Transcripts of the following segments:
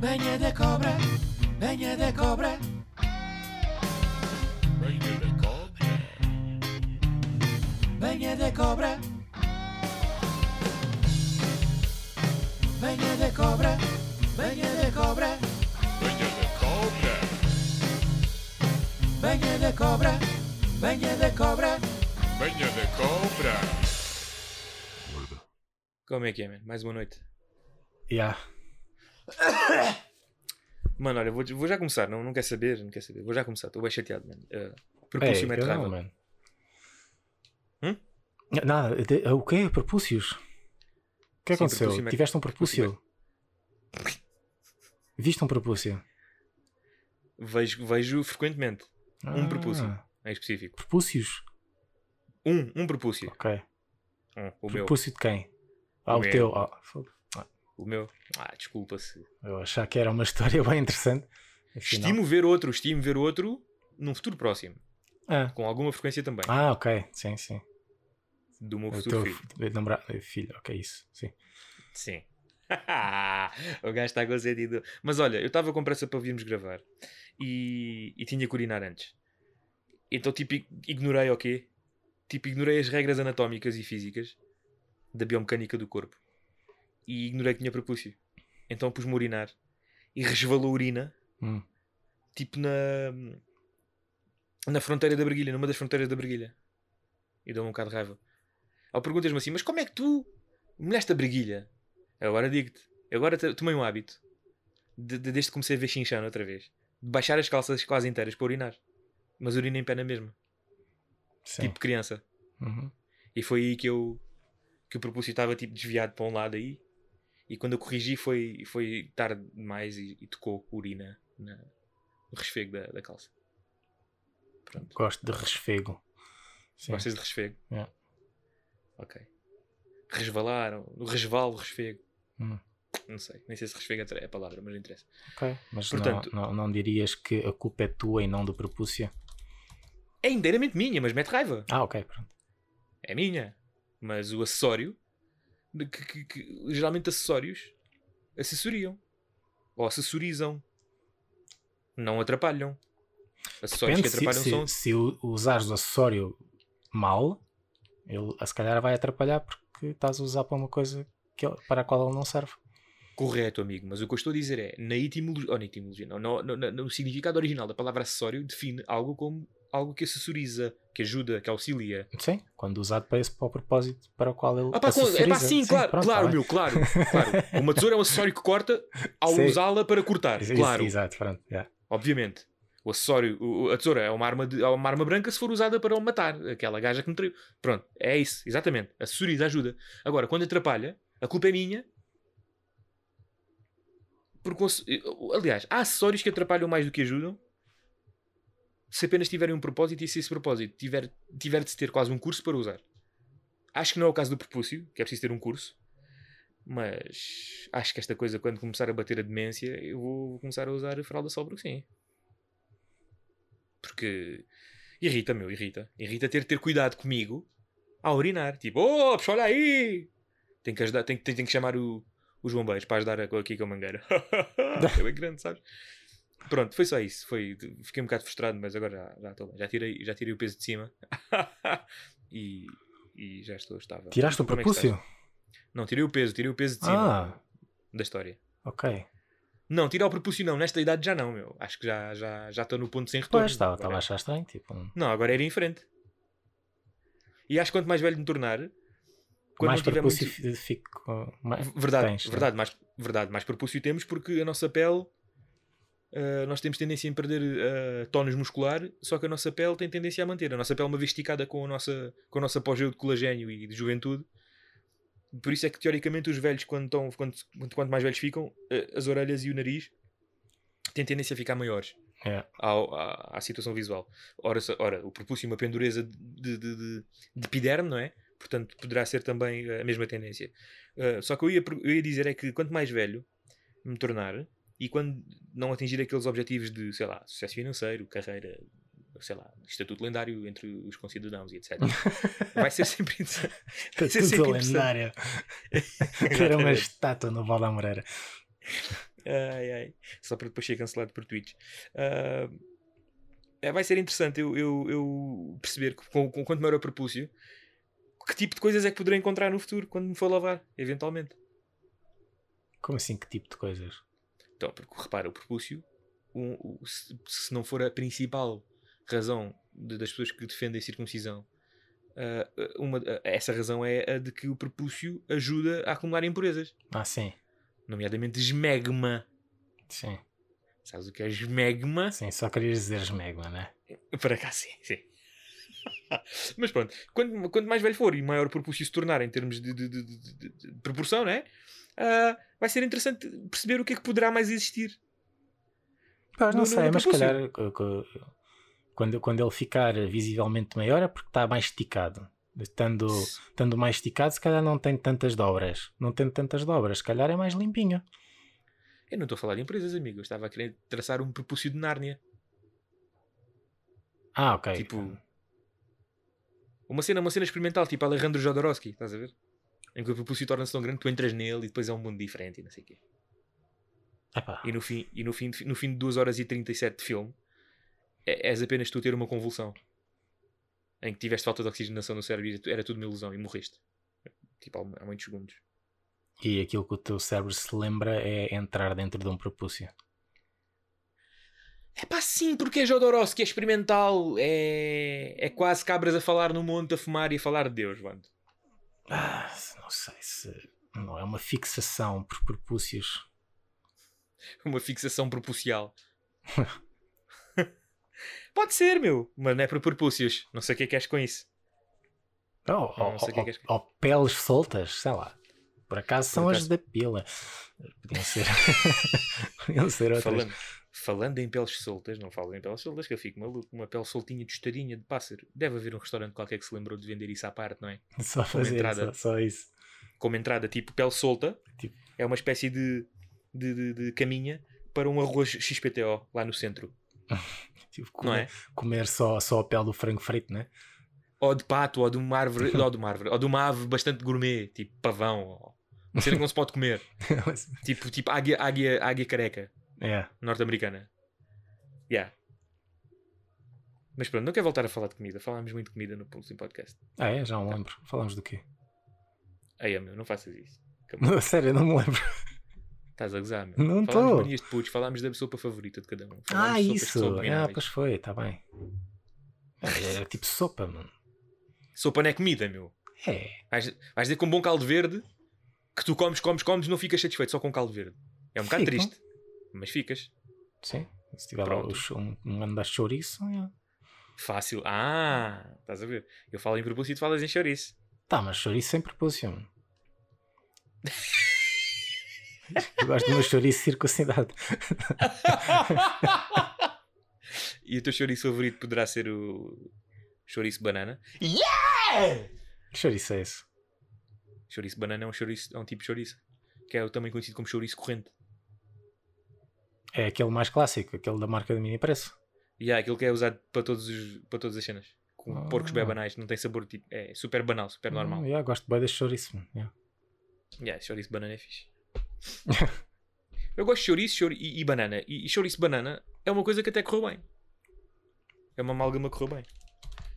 Venha da cobra, venha da cobra. Venha da cobra. Venha da cobra. Venha da cobra, venha da cobra. Venha da cobra. Venha da cobra, venha da cobra. Venha da cobra. Como é que é, mano? Mais uma noite. Yeah. Mano, olha, vou, vou já começar. Não, não quer saber, não quer saber. Vou já começar. Estou bem chateado, mano. Uh, eu raiva. não, mano. Hum? Nada, o quê? Propúcios? O que Sim, aconteceu? propúcio mete- Tiveste um propúcio propúcio? Viste um propúcio? Vejo, vejo frequentemente. Um Ah, propúcio. Em específico. Propúcios? Um, um propúcio. Ok. Um, o meu. Propúcio de quem? Ah, O o, meu. teu. Ah, fogo. O meu. Ah, desculpa-se. eu achava que era uma história bem interessante. Afinal- Estimo ver outro, estimo ver outro num futuro próximo. Ah. Com alguma frequência também. ah, ok. Sim, sim. Do meu futuro filho. filho. Ok, isso. Sim. Sim. o gajo está sentido. Mas olha, eu estava com pressa para virmos gravar e, e tinha que urinar antes. Então, tipo, ig- ignorei o quê? Tipo, ignorei as regras anatómicas e físicas da biomecânica do corpo e ignorei que tinha propúcio. Então pus-me a urinar e resvalou a urina, Hum. tipo na, na fronteira da briguilha, numa das fronteiras da briguilha. E deu-me um bocado de raiva. Ao perguntas-me assim, mas como é que tu molhaste a briguilha? Agora digo-te, agora tomei um hábito, de, de- desde que comecei a ver chinchano outra vez, de baixar as calças quase inteiras para urinar. Mas urina em pé na mesma, Sim. tipo criança. Uhum. E foi aí que eu que o propósito estava tipo desviado para um lado aí. E quando eu corrigi foi, foi tarde demais e, e tocou urina na, no resfego da, da calça. Pronto. Gosto de resfego. Sim. Gostas de resfego? É. Ok. Resvalaram, resvalo, resfego. Hum. Não sei, nem sei se resfego é a palavra, mas não interessa. Ok. Mas Portanto- não, não, não dirias que a culpa é tua e não do propúcio? É inteiramente minha, mas mete raiva. Ah, ok, pronto. É minha. Mas o acessório, que, que- que- geralmente acessórios, assessoriam. Ou assessorizam. Não atrapalham. Acessórios Depende, que atrapalham se, são. se, se usares o acessório mal, ele se calhar vai atrapalhar porque estás a usar para uma coisa que para a qual ele não serve. Correto, amigo. Mas o que eu estou a dizer é, na etimologia, ou na etimologia, não, no, no- no- no significado original da palavra acessório, define algo como algo que assessoriza, que ajuda, que auxilia. Sim, quando usado para esse para o propósito para o qual ele Ah, pá, é pá, acessoriza. sim, claro, pronto, claro, tá meu, claro, claro. Uma tesoura é um acessório que corta ao Sim. usá-la para cortar, Isso- claro, Exato, pronto. yeah. obviamente. O acessório, a tesoura é uma, arma de, é uma arma branca se for usada para o matar, aquela gaja que me traiu. Pronto, é isso, exatamente. Assessoriza, ajuda. Agora, quando atrapalha, a culpa é minha. Porque, aliás, há acessórios que atrapalham mais do que ajudam se apenas tiverem um propósito e se esse propósito tiver, tiver de se ter quase um curso para usar. Acho que não é o caso do propúcio, que é preciso ter um curso. Mas acho que esta coisa, quando começar a bater a demência, eu vou começar a usar a fralda sol porque sim. Porque irrita, meu, irrita. Irrita ter, ter cuidado comigo a urinar. Tipo, oh, puxa, olha aí! Tem que ajudar, tem, tem, tem que chamar o, os bombeiros para ajudar aqui com a mangueira. é bem grande, sabes? Pronto, foi só isso. Foi, fiquei um bocado frustrado, mas agora já, já estou bem. Já tirei, já tirei o peso de cima. e, e já estou estável. Tiraste o é propúcio? estás? Não, tirei o peso, tirei o peso de cima Ah, da história. ok. Não, tirar o propúcio não, nesta idade já não, meu. Acho que já já já estou no ponto sem retorno. Pois, estava estava a achar estranho. Tipo, um- Não, agora era em frente. E acho que quanto mais velho me tornar, mais propúcio muito... fi- fico. mais- Verdade, tens, né? verdade, mais, verdade, mais propúcio temos porque a nossa pele, ah, nós temos tendência em perder uh, tónus muscular, só que a nossa pele tem tendência a manter. A nossa pele, uma vez esticada com a nossa, com a nossa apogeu de colagênio e de juventude, por isso é que teoricamente os velhos, quando, estão, quando, quanto mais velhos ficam, ah, as orelhas e o nariz têm tendência a ficar maiores. É. ao- à, à situação visual. Ora, ora o propúcio é uma pendureza de, de, de, de epiderme, não é? Portanto, poderá ser também a mesma tendência. Uh, só que eu ia, eu ia dizer é que quanto mais velho me tornar e quando não atingir aqueles objetivos de, sei lá, sucesso financeiro, carreira, sei lá, estatuto lendário entre os concidadãos e etc. Vai ser sempre interessante. Vai ser sempre lendário. Ter uma estátua no Val da Moreira. Ai, ai. Só para depois ser cancelado por Twitch. Ah, é, vai ser interessante eu, eu, eu perceber que, com, com quanto maior o propúcio que tipo de coisas é que poderei encontrar no futuro quando me for lavar, eventualmente. Como assim? Que tipo de coisas? Então, porque repara, o propúcio, um- o- se, se não for a principal razão de- das pessoas que defendem a circuncisão, ah, uma, ah, essa razão é a de que o propúcio ajuda a acumular impurezas, Ah, sim. nomeadamente esmegma. Sim. Sabes o que é esmegma? Sim, só querias dizer esmegma, né? Para cá, sim, sim. Mas pronto, quanto, quanto mais velho for e maior o propúcio se tornar em termos de- de- de- de proporção, né? Ah, vai ser interessante perceber o que é que poderá mais existir. Não No- sei, no mas se calhar quando, quando ele ficar visivelmente maior é porque está mais esticado. Estando, estando mais esticado, se calhar não tem tantas dobras. Não tendo tantas dobras, se calhar é mais limpinho. Eu não estou a falar de empresas, amigo. Eu estava a querer traçar um propúcio de Nárnia. Ah, ok. Tipo, uma cena, uma cena experimental, tipo Alejandro Jodorowsky, estás a ver? Em que o propúcio torna-se tão grande que tu entras nele e depois é um mundo diferente e não sei o quê. Epá, E no fim, e no fim, de- no fim de 2 horas e 37 de filme, é- és apenas tu ter uma convulsão. Em que tiveste falta de oxigenação no cérebro e era tudo uma ilusão e morreste. Tipo, há há muitos segundos. E aquilo que o teu cérebro se lembra é entrar dentro de um propúcio. É pá, sim, porque é Jodorowsky, é experimental, é, é quase cabras a falar no monte, a fumar e a falar de Deus, mano. Ah, não sei se. Não é uma fixação por propúcios. Uma fixação propulsial. Pode ser, meu, mas não é por propúcios. Não sei o que é que és com isso. Não sei o que é que és- oh, peles soltas, sei lá. Por acaso são acaso- as da pila. Podiam ser. Podiam ser outras. Falando, falando em peles soltas, não falo em peles soltas, que eu fico maluco. Uma pele soltinha, tostadinha de pássaro. Deve haver um restaurante qualquer que se lembrou de vender isso à parte, não é? Só fazer entrada. só, só isso. Como entrada, tipo pele solta, Tipo- é uma espécie de, de, de- de caminha para um arroz XPTO lá no centro, Tipo, não comer, é? comer só, só a pele do frango frito, né? Ou de pato, ou de uma árvore, ou de uma árvore, ou de uma ave bastante gourmet, tipo pavão, ou uma cena que não se pode comer, tipo, tipo águia, águia, águia careca. É. norte-americana. Yeah. Mas pronto, não quero voltar a falar de comida. Falámos muito de comida no último podcast. Ah, é? Já não lembro. Falamos do quê? Aí, meu, não faças isso. Não, sério, eu não me lembro. Estás a gozar, meu. Não falámos tô. de manias de putos, falámos da sopa favorita de cada um. Falámos Ah, isso. Ah, pois foi, está bem. É, Era tipo sopa, mano. Sopa não é comida, meu. É. Vais, vais dizer com um bom caldo verde que tu comes, comes, comes, não ficas satisfeito só com caldo verde. É um bocado Fico. triste. Mas ficas. Sim. Se tiver Pronto. um, um ano da chouriço, é. Fácil. Ah, estás a ver? Eu falo em propósito e tu falas em chouriço. Tá, mas chouriço sem propúcio. mano. Eu gosto do meu chouriço circuncidado. e o teu chouriço favorito poderá ser o chouriço banana. Que chouriço é esse? Chouriço banana é um, chouriço, é um tipo de chouriço. Que é também conhecido como chouriço corrente. É aquele mais clássico, aquele da marca do mini preço. E há aquele que é usado para, todos os, para todas as cenas. Com Ah. porcos bem banais, não tem sabor tipo. É super banal, super normal. Hum, yeah, gosto bem desse chouriço. Yeah. Yeah, chouriço banana é fixe. Eu gosto de chouriço chouri- e, e banana. E, e chouriço banana é uma coisa que até correu bem. É uma amálgama que correu bem.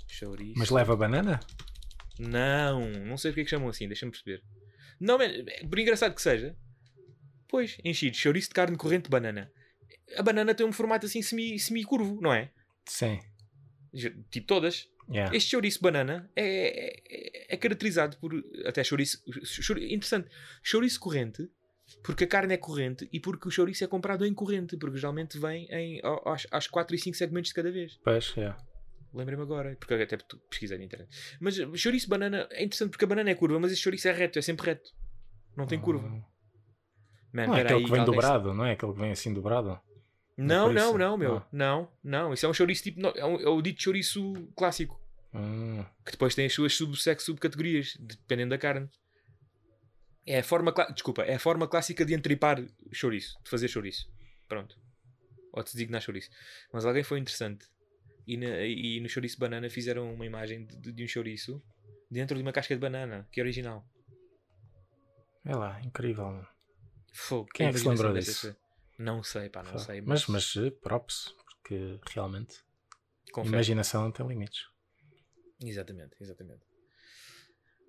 Chouriço. Mas leva banana? Não, não sei porque é que chamam assim, deixa-me perceber. Não, man, por engraçado que seja. Pois, enchido, chouriço de carne corrente de banana. A banana tem um formato assim semi- semi-curvo, não é? Sim. Tipo todas. Yeah. Este chouriço banana é, é, é caracterizado por até chouriço, chouri- interessante, chouriço corrente, porque a carne é corrente e porque o chouriço é comprado em corrente, porque geralmente vem em, ao- aos, aos 4 e 5 segmentos de cada vez. Pois, yeah. Lembrei-me agora, porque até pesquisei na internet. Mas chouriço banana é interessante porque a banana é curva, mas este chouriço é reto, é sempre reto. Não tem curva. Hum. Man, Não é aquele aí que vem dobrado, não é aquele que vem assim dobrado? Não, não, não, meu. Ah. Não, não. Isso é um chouriço tipo. É, um- é o dito chouriço clássico. Hum. que depois tem as suas subsexo subcategorias, dependendo da carne. É a forma, desculpa, é a forma clássica de entripar chouriço, de fazer chouriço. Pronto. Ou de designar chouriço. Mas alguém foi interessante. E, na- e no chouriço banana fizeram uma imagem de, de um chouriço dentro de uma casca de banana, que é original. É lá, incrível. Fogo, Quem é que se lembrou disso? dessa- Não sei, pá, não sei. Mas, mas eh, props, porque realmente confere. imaginação não tem limites. Exatamente, exatamente.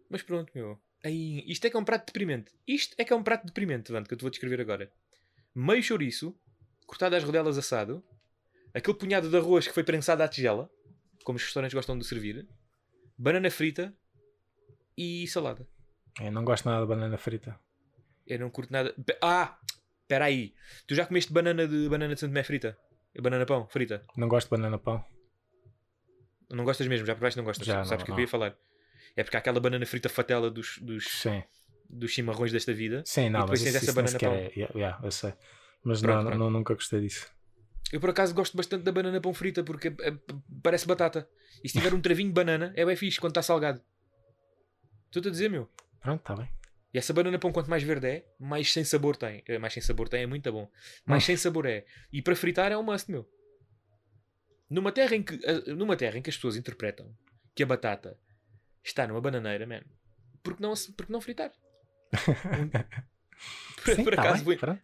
Mas pronto, meu. Aí, isto é que é um prato deprimente. Isto é que é um prato deprimente, Vando, que eu te vou descrever agora. Meio chouriço, cortado às rodelas assado, aquele punhado de arroz que foi prensado à tigela, como os restaurantes gostam de servir, banana frita e salada. Eu não gosto nada de banana frita. Eu não curto nada. Ah! Espera aí. Tu já comeste banana de banana de Santo Tomé frita? Banana pão frita? Não gosto de banana pão. Não gostas mesmo? Já provaste não gostas? Já, Sabes o que eu queria falar? É porque há aquela banana frita fatela dos, dos, Sim. dos chimarrões desta vida. Sim, não, depois mas tens isso, essa banana pão. é. Yeah, yeah, eu sei. Mas Pronto, não, pronto. não, nunca gostei disso. Eu por acaso gosto bastante da banana pão frita porque é- é- parece batata. E se tiver um travinho de banana, é bem fixe quando está salgado. Estou-te a dizer, meu. Pronto, está bem. E essa banana pão, quanto mais verde é, mais sem sabor tem. Eh, Mais sem sabor tem, é muito bom. Mais Hum. sem sabor é. E para fritar é um must, meu. Numa terra, em que, eh, numa terra em que as pessoas interpretam que a batata está numa bananeira, man, por que não, se- por que não fritar? por, Sim, por tá acaso, bem, vou, pronto.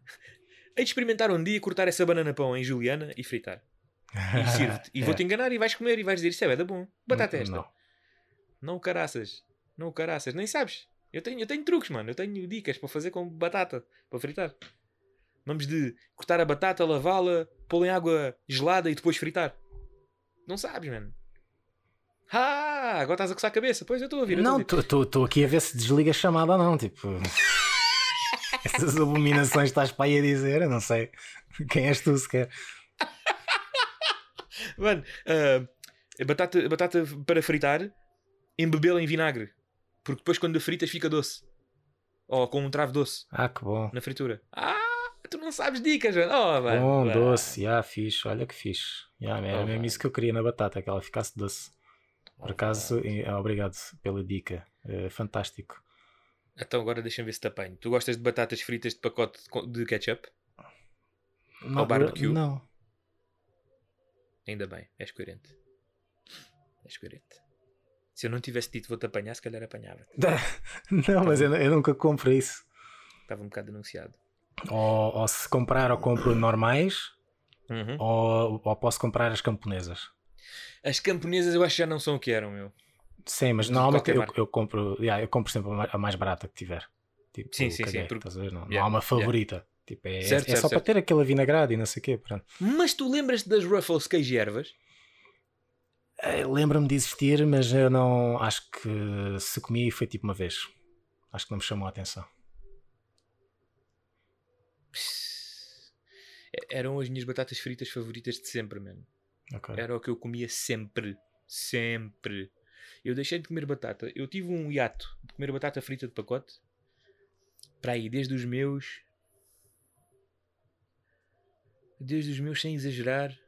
hei de experimentar um dia cortar essa banana pão em juliana e fritar. E sirvo-te. E É. vou-te enganar e vais comer e vais dizer isto é da bom. Batata é esta. Não. Não o caraças. Não o caraças. Nem sabes. Eu tenho, eu tenho truques, mano. Eu tenho dicas para fazer com batata. Para fritar. Vamos de cortar a batata, lavá-la, pô-la em água gelada e depois fritar. Não sabes, mano. Ah, agora estás a coçar a cabeça. Pois eu estou a ouvir. Não, estou aqui a ver se desliga a chamada ou não. Tipo, essas abominações estás para aí a dizer. Eu não sei quem és tu sequer. Mano, a batata, batata para fritar, embebê-la em vinagre. Porque depois quando fritas fica doce. Ou com um travo doce Ah, que bom. na fritura. Ah, tu não sabes dicas, mano. Oh, mano. Bom, Vá. doce, já fixe, olha que fixe. Era Oh, mesmo vai. isso que eu queria na batata, que ela ficasse doce. Por Oh, acaso, eh, obrigado pela dica. É fantástico. Então agora deixa-me ver se te apanho. Tu gostas de batatas fritas de pacote de ketchup? Não, barbecue? Não. Ainda bem, és coerente. És coerente. Se eu não tivesse dito vou-te apanhar, se calhar apanhava. Não, mas eu, eu nunca compro isso. Estava um bocado denunciado. Ou, ou se comprar, ou compro normais, Uhum. ou, ou posso comprar as camponesas. As camponesas eu acho que já não são o que eram, meu. Sim, mas normalmente eu, eu compro, yeah, eu compro sempre a mais, barata que tiver. Tipo, Sim, sim, sim, porque- a ver? Não, não Yeah, há uma yeah. favorita. Tipo, é, Certo, é certo, só certo. para ter aquela vinagrada e não sei o quê. Pronto. Mas tu lembras-te das Ruffles queijo e ervas? Eh, Lembro-me de existir, mas eu não acho que se comi foi tipo uma vez. Acho que não me chamou a atenção. Eram as minhas batatas fritas favoritas de sempre, mano. Ok. Era o que eu comia sempre. Sempre. Eu deixei de comer batata. Eu tive um hiato de comer batata frita de pacote. Para aí, desde os meus. Desde os meus, sem exagerar.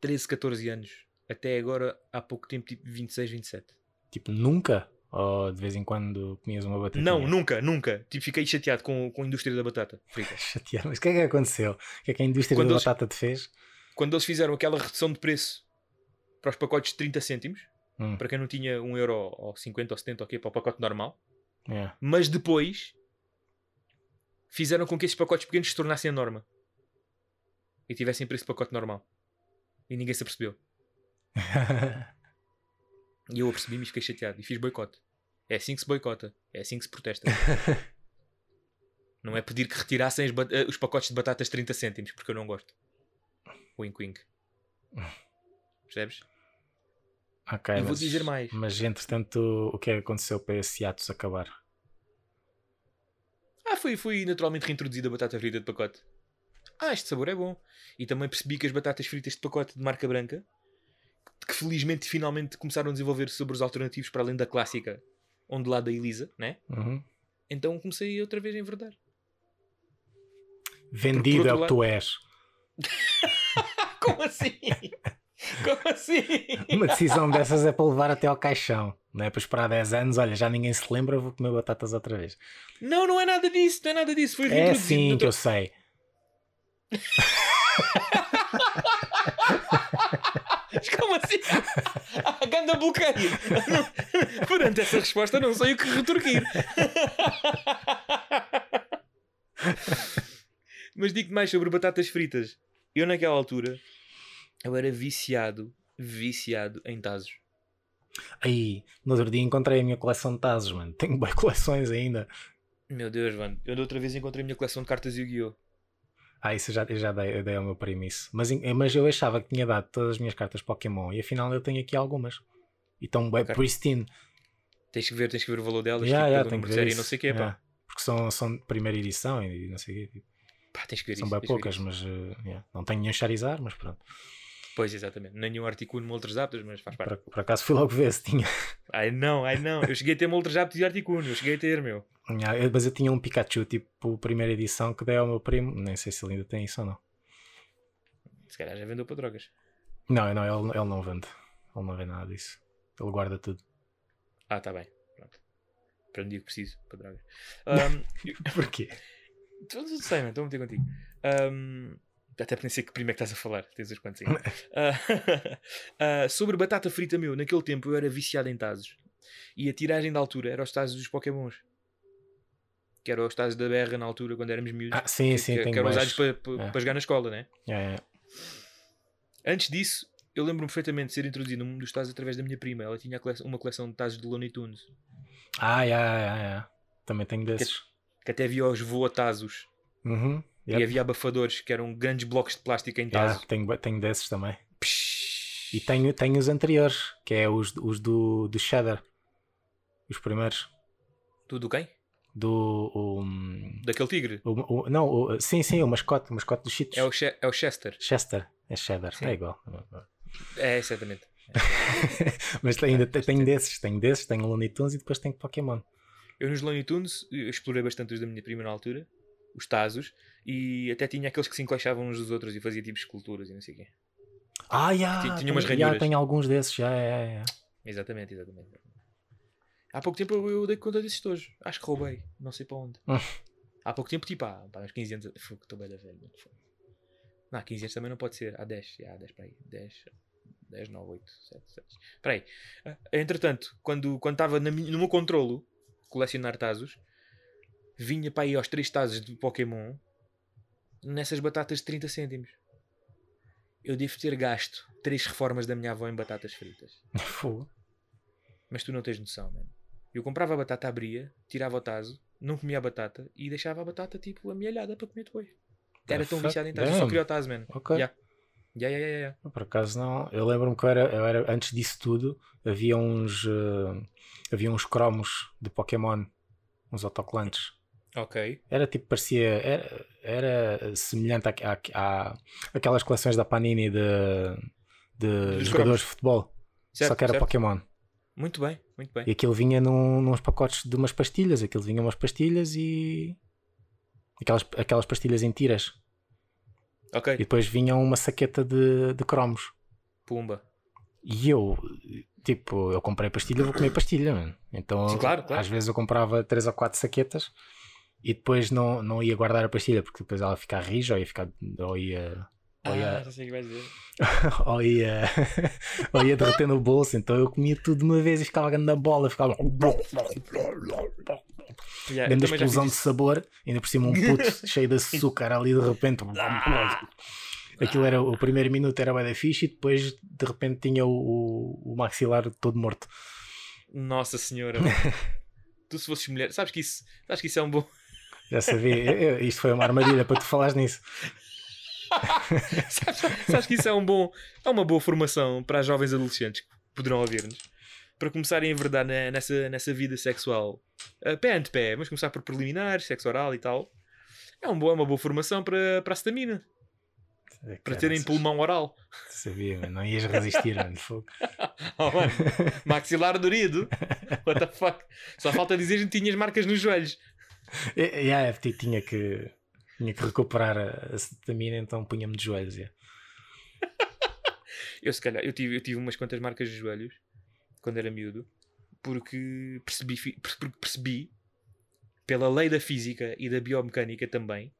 13, 14 anos. Até agora, há pouco tempo, tipo 26, 27. Tipo, nunca? Ou de vez em quando comias uma batata? Não, nunca, nunca. Tipo, fiquei chateado com, com a indústria da batata frita. Chateado. Mas o que é que aconteceu? O que é que a indústria Quando da eles- batata te fez? Quando eles fizeram aquela redução de preço para os pacotes de 30 cêntimos, Hum, para quem não tinha 1 euro ou 50 ou 70 ok, para o pacote normal, mas depois fizeram com que esses pacotes pequenos se tornassem a norma e tivessem preço de pacote normal e ninguém se apercebeu. E eu apercebi-me e fiquei chateado e fiz boicote. É assim que se boicota, é assim que se protesta. não é pedir que retirassem eh, os pacotes de batatas de 30 cêntimos, porque eu não gosto. Wink wink. Percebes? ok, E vou mas, dizer mais. Mas entretanto, o que é que aconteceu para esse atos acabar? Ah, fui, fui naturalmente reintroduzida a batata frita de pacote. Ah, este sabor é bom. E também percebi que as batatas fritas de pacote de marca branca, que felizmente finalmente começaram a desenvolver sabores alternativos para além da clássica, onde lá da Elisa, né? Uhum. Então comecei outra vez a enverdar. Vendido é o que outro tu és. Como assim? Como assim? Uma decisão dessas é para levar até ao caixão. Não é para esperar 10 anos, olha, já ninguém se lembra, vou comer batatas outra vez. Não, não é nada disso, não é nada disso. Foi É sim que eu sei. Como assim? Ah, ganda bloqueio. Perante essa resposta, não sei o que retorquir. Mas digo mais sobre batatas fritas. Eu naquela altura, eu era viciado, viciado em tazos. Aí, no outro dia encontrei a minha coleção de tazos, mano. Tenho boas coleções ainda. Meu Deus, mano. Eu da outra vez encontrei a minha coleção de cartas Yu-Gi-Oh! Ah, isso eu já, eu já dei, eu dei ao meu primo isso. Mas, em- mas eu achava que tinha dado todas as minhas cartas Pokémon e afinal eu tenho aqui algumas. E estão bem Ok. pristine. Tens que ver, tens que ver o valor delas, Já, tipo, tenho número que ver isso. não sei o quê, pá. Yeah. Porque são, são de primeira edição e não sei o quê. Pá, tens que ver São isso. bem poucas, mas eh, yeah. não tenho nenhum Charizard, mas pronto. Pois, exatamente. Nenhum Articuno, Moltres Aptos, mas faz parte. Por, por acaso fui logo ver se tinha. Ai não, ai não. Eu cheguei a ter Moltres Aptos e Articuno. Eu cheguei a ter, meu. Yeah, eu- mas eu tinha um Pikachu, tipo, primeira edição, que dei ao meu primo. Nem sei se ele ainda tem isso ou não. Se calhar já vendeu para drogas. Não, não, ele, ele não vende. Ele não vende nada disso. Ele guarda tudo. Ah, tá bem. Pronto. Para um dia que preciso, para drogas. Eu- Porquê? Tu não sei, mano, estou a meter contigo. Ahm, até porque nem sei que primo é que estás a falar, tens os quantos. Ah, ah, sobre batata frita, meu, naquele tempo eu era viciado em tazos. E a tiragem da altura era os tazos dos Pokémons. Que eram os tazos da berra na altura, quando éramos miúdos. Ah, sim, que, sim, que, que eram usados para, para, É. jogar na escola, né? Yeah, yeah. Antes disso, eu lembro-me perfeitamente de ser introduzido num dos tazos através da minha prima. Ela tinha uma coleção de tazos de Looney Tunes. Ah, yeah, yeah, yeah. Também tenho desses. Que até havia os voatazos. Uhum. E Yep. havia abafadores, que eram grandes blocos de plástico em Yeah, tazo. tenho, tenho desses também. Psh. E tenho, tenho os anteriores, que é os, os do, do Cheddar. Os primeiros. Tudo quem? Do. O, hum, Daquele tigre. o- o- não, o- sim, sim, o mascote, o mascote dos Cheetos. É o, Che- é o Chester. Chester. É Cheddar. Sim. É igual. É, exatamente. Mas ainda te- tenho desses, tenho desses, tenho Looney Tunes e depois tenho Pokémon. Eu nos Looney Tunes eu explorei bastante os da minha prima na altura, os Tazos, e até tinha aqueles que se encaixavam uns dos outros e fazia tipo esculturas e não sei o quê. Ah, já! Tinha- tinha umas já, ranhuras. tenho alguns desses, já, é, é. Exatamente, exatamente. Há pouco tempo eu, eu dei conta desses todos. Acho que roubei, não sei para onde. Hum. Há pouco tempo, tipo, há, uns 15 anos. Fogo, estou bem da velha. Não, 15 anos também não pode ser. Há 10, já, há 10 para aí. 10, 10, 9, 8, 7, 7. Espera aí. Ah, Entretanto, quando quando estava mi- no meu controlo, colecionar Tazos, vinha para aí aos 3 Tazos de Pokémon nessas batatas de 30 cêntimos. Eu devo ter gasto 3 reformas da minha avó em batatas fritas. Fogo. Mas tu não tens noção, mano. Eu comprava a batata, abria, tirava o taso, não comia a batata e deixava a batata tipo amealhada para comer depois. Era tão viciado em taso, eu só queria o mano. Ok. Yeah. Yeah, yeah, yeah, yeah. Por acaso não. Eu lembro-me que eu era, eu era- antes disso tudo havia uns eh, havia uns cromos de Pokémon, uns autocolantes. Ok. Era tipo, parecia. Era, era semelhante a, a, a- aquelas coleções da Panini de, de Dos jogadores cromos. de futebol. Certo, só que era certo. Pokémon. Muito bem, muito bem. E aquilo vinha num, nos pacotes de umas pastilhas. Aquilo vinha umas pastilhas e. Aquelas, aquelas pastilhas em tiras. Ok. E depois vinha uma saqueta de, de cromos. Pumba. E eu, tipo, eu comprei pastilha, vou comer pastilha, mano. Então, Sim, claro, claro. às vezes eu comprava 3 ou 4 saquetas e depois não, não ia guardar a pastilha porque depois ela ia ficar rija ou ia ficar. Ou ia. Ou Ah, ia, já sei o que vais dizer. ou ia, ou ia derreter no bolso, então eu comia tudo de uma vez e ficava na bola, ficava Yeah, grande explosão de sabor, ainda por cima um puto cheio de açúcar ali de repente. Aquilo era o primeiro minuto era bem da fixe e depois de repente tinha o, o, o maxilar todo morto. Nossa senhora. tu se fosses mulher, sabes que isso, sabes que isso é um bom. Já sabia, isto foi uma armadilha para tu falares nisso. sabes, sabes que isso é um bom, é uma boa formação para as jovens adolescentes que poderão ouvir-nos para começarem a enverdar na- nessa, nessa vida sexual uh, pé ante pé. Vamos começar por preliminares, sexo oral e tal. É, um bom, é uma boa formação para, para a stamina, para terem pulmão oral. Sabia, mano, não ias resistir, mano. fogo. Oh, mano, maxilar dorido. What the fuck? Só falta dizer que tinhas marcas nos joelhos. E- Yeah, eu ti- tinha que, tinha que recuperar a, a cetamina, então punha-me de joelhos. yeah. Eu, se calhar, eu tive, eu tive umas quantas marcas de joelhos quando era miúdo, porque percebi, porque percebi, pela lei da física e da biomecânica também,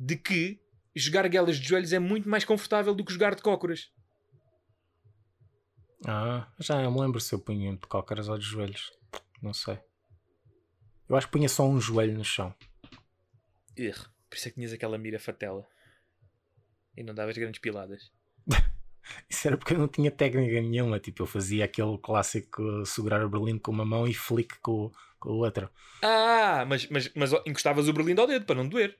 de que jogar guelas de joelhos é muito mais confortável do que jogar de cócoras. Ah, já me lembro se eu punha de cócaras ou de joelhos. Não sei. Eu acho que punha só um joelho no chão. Erro. Por isso é que tinhas aquela mira fatela. E não davas grandes piladas. Isso era porque eu não tinha técnica nenhuma. Tipo, eu fazia aquele clássico segurar o berlim com uma mão e flick com, com a outra. Ah, mas, mas, mas encostavas o berlindo ao dedo para não doer.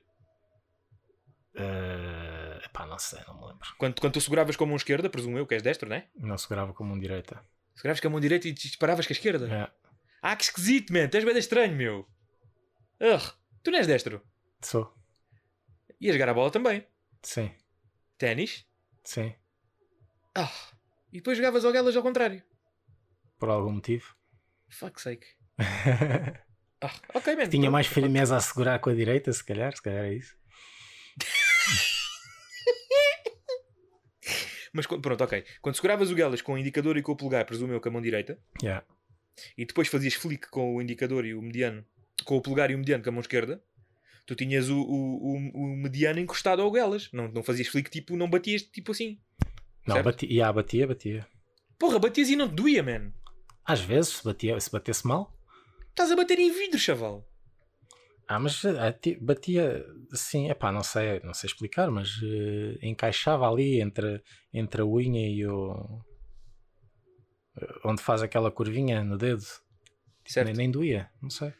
Uh, epá, não sei, não me lembro. Quando, quando tu seguravas com a mão esquerda, presumo eu que és destro, não é? Não segurava com a mão direita. Seguravas com a mão direita e disparavas com a esquerda. É, Ah, que esquisito, man. Tu és bem estranho, meu. Ugh. Tu não és destro. sou. E a jogar a bola também. Sim, Ténis. sim. Ah. E depois jogavas ao Guelas ao contrário. Por algum motivo. Fuck sake. Ah, ok, man. Tinha mais firmeza a segurar com a direita, se calhar, se calhar é isso. Mas pronto, ok. Quando seguravas o Guelas com o indicador e com o polegar, presumo eu com a mão direita, Yeah. E depois fazias flick com o indicador e o mediano, com o polegar e o mediano com a mão esquerda, tu tinhas o, o, o, o mediano encostado ao Guelas. Não, não fazias flick tipo, não batias tipo assim. Não, Certo? batia, yeah, batia, batia. Porra, batias e não te doía, man. Às vezes, se, batia, se batesse mal. Estás a bater em vidro, chaval. Ah, mas ti- batia assim, epá, não sei, não sei explicar, mas eh, encaixava ali entre, entre a unha e o. onde faz aquela curvinha no dedo. Certo. nem, nem doía, não sei.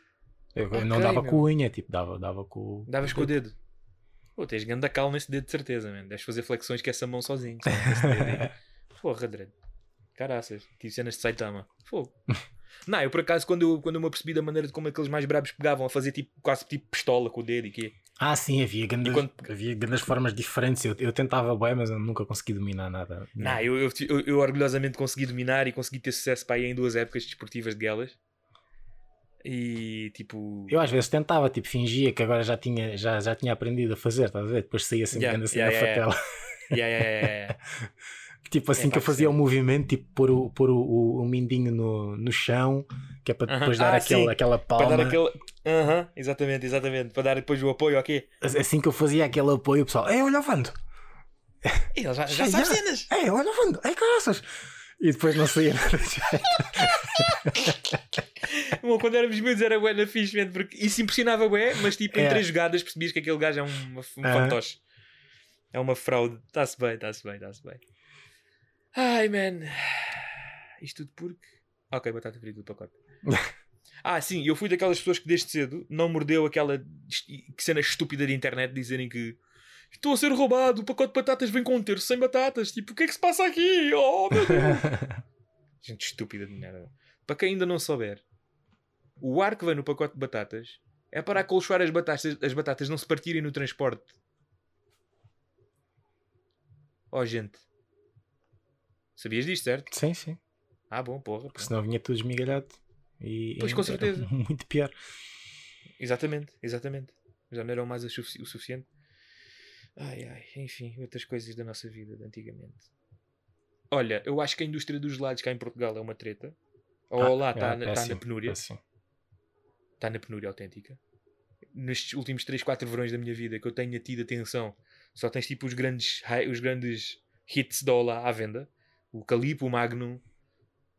Eu, eu não dava meu. com a unha, tipo, dava, dava com o. Davas com o dedo. Pô, tens ganda cal nesse dedo de certeza, man. Deves fazer flexões com essa mão sozinho. Porra, dread. Caraças. Tive cenas de Saitama. Fogo. Não, eu por acaso, quando eu, quando eu me apercebi da maneira de como aqueles mais brabos pegavam a fazer tipo, quase tipo pistola com o dedo e quê. Ah, sim, havia grandes, quando- havia grandes formas diferentes. Eu, eu tentava bem, mas eu nunca consegui dominar nada. Não, eu, eu, eu, eu orgulhosamente consegui dominar e consegui ter sucesso para aí em duas épocas desportivas de guelas. E tipo. Eu às vezes tentava, tipo, fingia que agora já tinha, já, já tinha aprendido a fazer, estás a ver? Depois saía sempre Yeah, yeah, assim yeah, na yeah, fatela. Yeah, yeah, yeah. Tipo assim É, que eu fazia o movimento, tipo pôr o, pôr o, o, o mindinho no, no chão, que é para Aham. depois dar Ah, aquele, aquela Para palma. dar aquele. Aham, exatamente, exatamente. Para dar depois o apoio, ok? Assim que eu fazia aquele apoio, o pessoal, ei, olha o Vando, Ele já, já sabe já. cenas. ei, olha o Vando, ei, caraças. E depois não saía nada. Bom, quando éramos miúdos era bué na fixe, man, porque isso impressionava bué, mas tipo em É. três jogadas percebias que aquele gajo é um, um Aham. fantoche. É uma fraude. Está-se bem, está-se bem, está-se bem. Ai, man. Isto tudo porque... Ok, batata frita do pacote. ah, sim, eu fui daquelas pessoas que desde cedo não mordeu aquela cena estúpida de internet dizerem que estou a ser roubado, o pacote de batatas vem com um terço sem batatas. Tipo, o que é que se passa aqui? Oh, meu Deus. Gente estúpida de merda. Para quem ainda não souber, o ar que vem no pacote de batatas é para acolchoar as batatas, as batatas não se partirem no transporte. Oh, gente. Sabias disto, certo? sim, sim. Ah, bom, porra. Porque senão vinha tudo esmigalhado. E, Pois, com certeza. Muito pior. Exatamente, exatamente. Já não eram mais o sufici- o suficiente. Ai, ai, enfim, outras coisas da nossa vida de antigamente. Olha, eu acho que a indústria dos gelados cá em Portugal é uma treta. Ou Ah, lá está é, na, é tá assim, na penúria. é assim. está na penúria autêntica. Nestes últimos 3, 4 verões da minha vida que eu tenha tido atenção, só tens tipo os grandes, os grandes hits da Ola à venda: o Calipo, o Magnum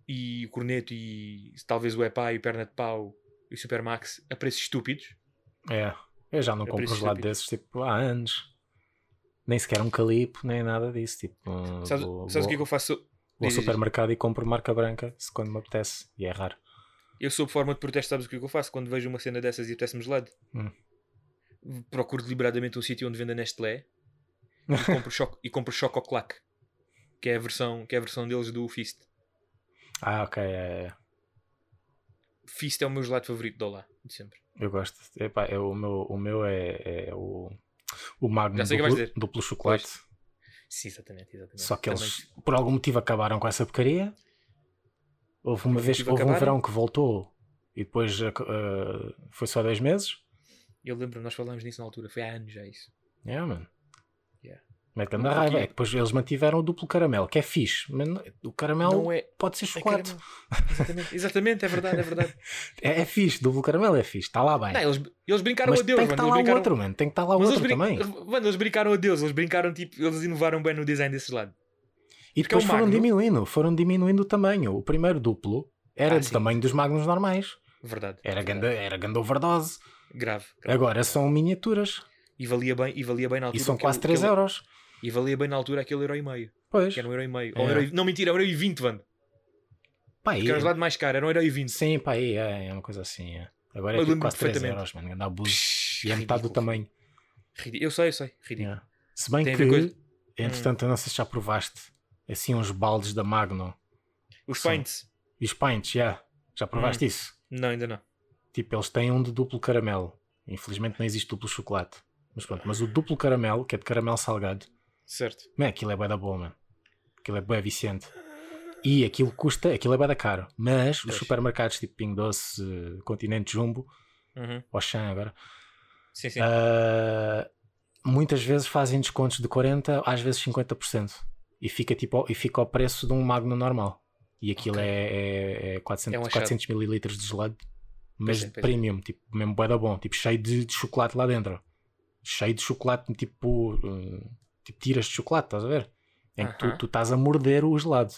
e o Corneto, e talvez o Epá e o Perna de Pau e o Supermax a preços estúpidos. É, eu já não É compro gelado desses tipo, há anos. Nem sequer um calipo, nem nada disso. Tipo, Sabes, vou, sabes o que é que vou- eu faço? vou ao supermercado e compro marca branca se quando me apetece. E é raro. Eu sob forma de protesto, sabes o que é que eu faço quando vejo uma cena dessas e apetece-me gelado? Hum. Procuro deliberadamente um sítio onde venda Nestlé e compro, choco, e compro Chococlac, que é a versão, que é a versão deles do Fist. Ah, ok. é- Fist é o meu gelado favorito de Olá, de sempre. eu gosto. Epá, é, o, meu, o meu é, é o, o Magnum duplo, duplo chocolate. Sim, exatamente, exatamente. Só que Também- eles, por algum motivo, acabaram com essa porcaria. Houve uma vez, houve um acabaram? verão que voltou e depois uh, foi só dois meses. Eu lembro, nós falámos nisso na altura, foi há anos já isso. É, mano. Mete grande raiva. É que depois eles mantiveram o duplo caramelo, que é fixe. Mas não- o caramelo é. pode ser é chocolate. caramelo. exatamente, exatamente, é verdade, é verdade. É, é fixe, duplo caramelo é fixe, está lá bem. Não, eles, eles brincaram mas a Deus, tem que estar mano. lá brincaram... outro, mano. Tem que estar lá o Mas outro brin... também. mano, eles brincaram a Deus, eles brincaram tipo, eles inovaram bem no design desse lado. E porque é depois foram Magno. diminuindo, foram diminuindo o tamanho. O primeiro duplo era Ah, do sim. tamanho dos magnums normais. Verdade. Era verdade. ganda, era ganda overdose. Grave. grave. Agora são miniaturas. E valia bem, e valia bem na E altura. são aquele- quase 3 aquele- euros. E valia bem na altura aquele euro e meio. Pois. Que era um euro e meio. É. Ou um euro e- Não, mentira, um euro e vinte, Vando. Pá, Porque era o lado mais caro, era um euro e vinte. Sim, pá, aí é, é uma coisa assim. É. Agora é Eu tipo quase 3 perfeitamente. euros, mano. Anda abuso. Psh, E é metade do tamanho. ridículo. Eu sei, eu sei. Ridículo. Yeah. Se bem Tem que, ver com- Hum. entretanto, eu não sei se já provaste assim uns baldes da Magno Os Sim. pints. os pints, já. Já provaste Hum. isso? Não, ainda não. Tipo, eles têm um de duplo caramelo. Infelizmente não existe duplo chocolate. Mas pronto, mas o duplo caramelo, que é de caramelo salgado, Certo. man, aquilo é bué da boa, mano. Aquilo é bué viciante. E aquilo custa, aquilo é bué da caro. Mas os supermercados tipo Ping Doce, eh, Continente Jumbo, Uhum. Auchan agora, Sim, sim. ah, muitas vezes fazem descontos de 40%, às vezes 50%. E fica, tipo, ao- e fica ao preço de um Magno normal. E aquilo Ok. é, é, é 400, É um achado. 400 ml de gelado, mas é, pois é. premium, tipo, mesmo bué da bom, tipo, cheio de, de chocolate lá dentro. Cheio de chocolate, tipo, tipo tiras de chocolate, estás a ver? Em que tu, estás a morder o gelado.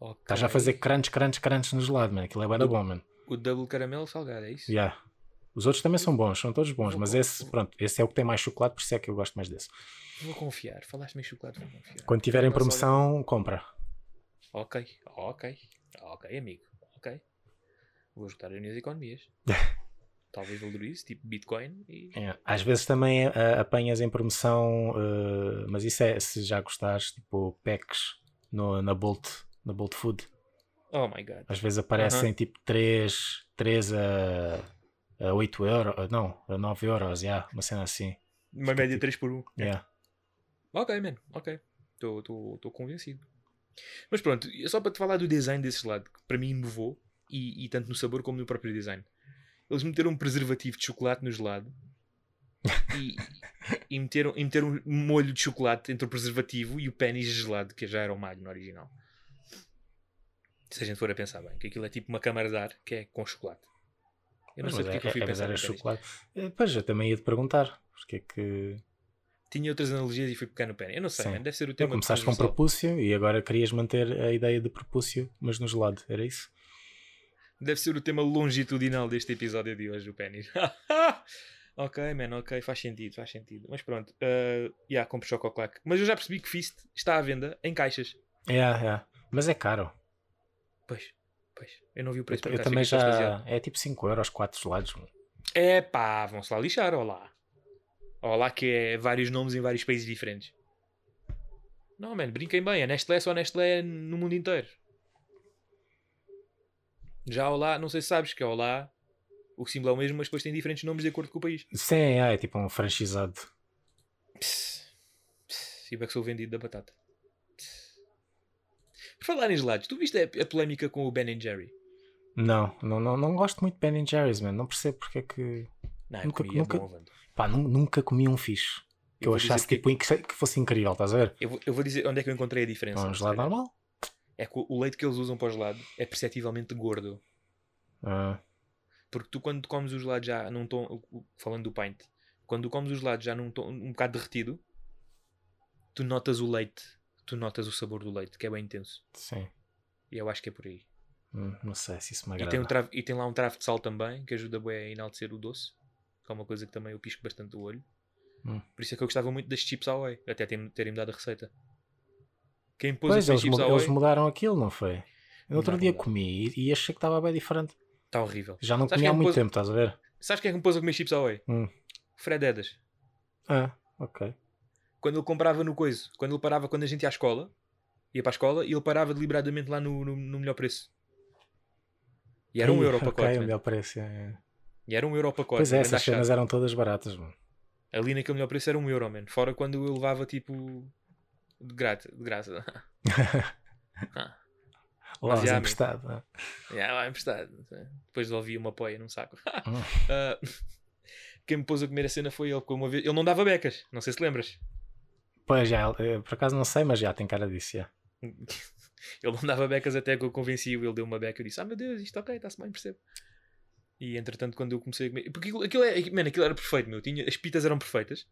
Ok. Estás a fazer crunch, crunch, crunch no gelado, mano. Aquilo é O- bom, mano. O double caramelo salgado, é isso? Yeah. Os outros também são bons, são todos bons, mas esse, pronto, esse é o que tem mais chocolate, por isso é que eu gosto mais desse. Vou confiar. Falaste meio chocolate, vou confiar. Quando tiver em Caramelo salgado. promoção, compra. Ok, ok. Ok, amigo. Ok. Vou juntar as minhas economias. Talvez valorize, tipo Bitcoin e. É, Às vezes também ah, apanhas em promoção, ah, mas isso é se já gostares, tipo packs no, na Bolt, na Bolt Food. Oh my god. Às vezes aparecem tipo 3, 3 a, a 8 euros, não, a 9 euros, yeah, uma cena assim. Uma média 3 por 1. Yeah. Ok, man. Ok. Estou convencido. Mas pronto, é só para te falar do design desse lado, que para mim inovou, e, e tanto no sabor como no próprio design. Eles meteram um preservativo de chocolate no gelado e, e, meteram, e meteram um molho de chocolate entre o preservativo e o pênis gelado, que já era o malho no original. Se a gente for a pensar bem, que aquilo é tipo uma câmara de ar que é com chocolate. Eu não Mas sei porque é que eu fui é, é, pensar era pênis. chocolate. Pois, eu também ia te perguntar, porque é que Tinha outras analogias e fui pegar no pênis. Eu não sei, man, deve ser o tu tema começaste com propúcio e agora querias manter a ideia de propúcio, mas no gelado, era isso? Deve ser o tema longitudinal deste episódio de hoje, o pênis. ok, man, ok, faz sentido, faz sentido. Mas pronto, uh, yeah, compro Chococlac. Mas eu já percebi que Fist está à venda em caixas. É, é. Mas é caro. Pois, pois. Eu não vi o Eu, preço eu acaso, também fiquei já. É tipo 5 euros, 4 gelados. mano. É pá, vão-se lá lixar, olá. Olá que é vários nomes em vários países diferentes. Não, mano, brinquem bem. A Nestlé é só Nestlé no mundo inteiro. Já Olá, não sei se sabes que é Olá, o símbolo é o mesmo, mas depois tem diferentes nomes de acordo com o país. Sim, é, é tipo um franchisado. Pss, pss, e o que sou vendido da batata. Pss. Por falar em gelados, tu viste a, a polémica com o Ben Jerry? Não, não, não, não gosto muito de Ben Jerry's, man. Não percebo porque é que. Não, Nunca- comi, nunca- bom. Pá, nu- nunca comi um fixe. Que Eu eu, achasse porque- tipo, inc- que fosse incrível, estás a ver? Eu vou, eu vou dizer onde é que eu encontrei a diferença. Um gelado normal. É que o- o leite que eles usam para o gelado é perceptivelmente gordo. Ah, Porque tu quando comes o gelado já num tom, o- o- falando do pint, quando comes o gelado já num tom um bocado derretido, tu notas o leite, tu notas o sabor do leite, que é bem intenso. sim. E eu acho que é por aí. Hum, não sei se isso me E agrada. tem, um travo- e tem lá um travo de sal também, que ajuda bué a enaltecer o doce, que é uma coisa que também eu pisco bastante do olho. Hum. Por isso é que eu gostava muito das chips Away, até terem- terem-me dado a receita. Quem pôs Pois, eles, mu- eles mudaram aquilo, não foi? No outro Mudaram, dia mudaram. comi e, e achei que estava bem diferente. está horrível. Já não Sabes comia há quem muito pôs- tempo, estás a ver? Sabes quem é que me pôs a comer chips Away? Hum. Fred Edas. Ah, ok. quando ele comprava no coiso, quando ele parava quando a gente ia à escola, ia para a escola e ele parava deliberadamente lá no, no, no melhor preço. E era um Ih, euro o pacote. O man. melhor preço. é, é. E era um euro pacote. Pois é, essas cenas eram todas baratas, mano. Ali naquele melhor preço era um euro, man. Fora quando eu levava tipo. De, graça. Ah, Lá, já, emprestado. ah. yeah, lá emprestado. Depois devolvi uma poia num saco. Ah, quem me pôs a comer a cena foi ele. porque Uma vez... Ele não dava becas. Não sei se lembras. Pois já, eh, por acaso não sei, mas já tem cara disso. Já. Ele não dava becas até que eu convenci-o. Ele deu uma beca e disse: Ah, meu Deus, isto ok, está-se bem, percebo. E entretanto, quando eu comecei a comer. Porque aquilo, aquilo, é, man, aquilo era perfeito, meu. Tinha, as pitas eram perfeitas.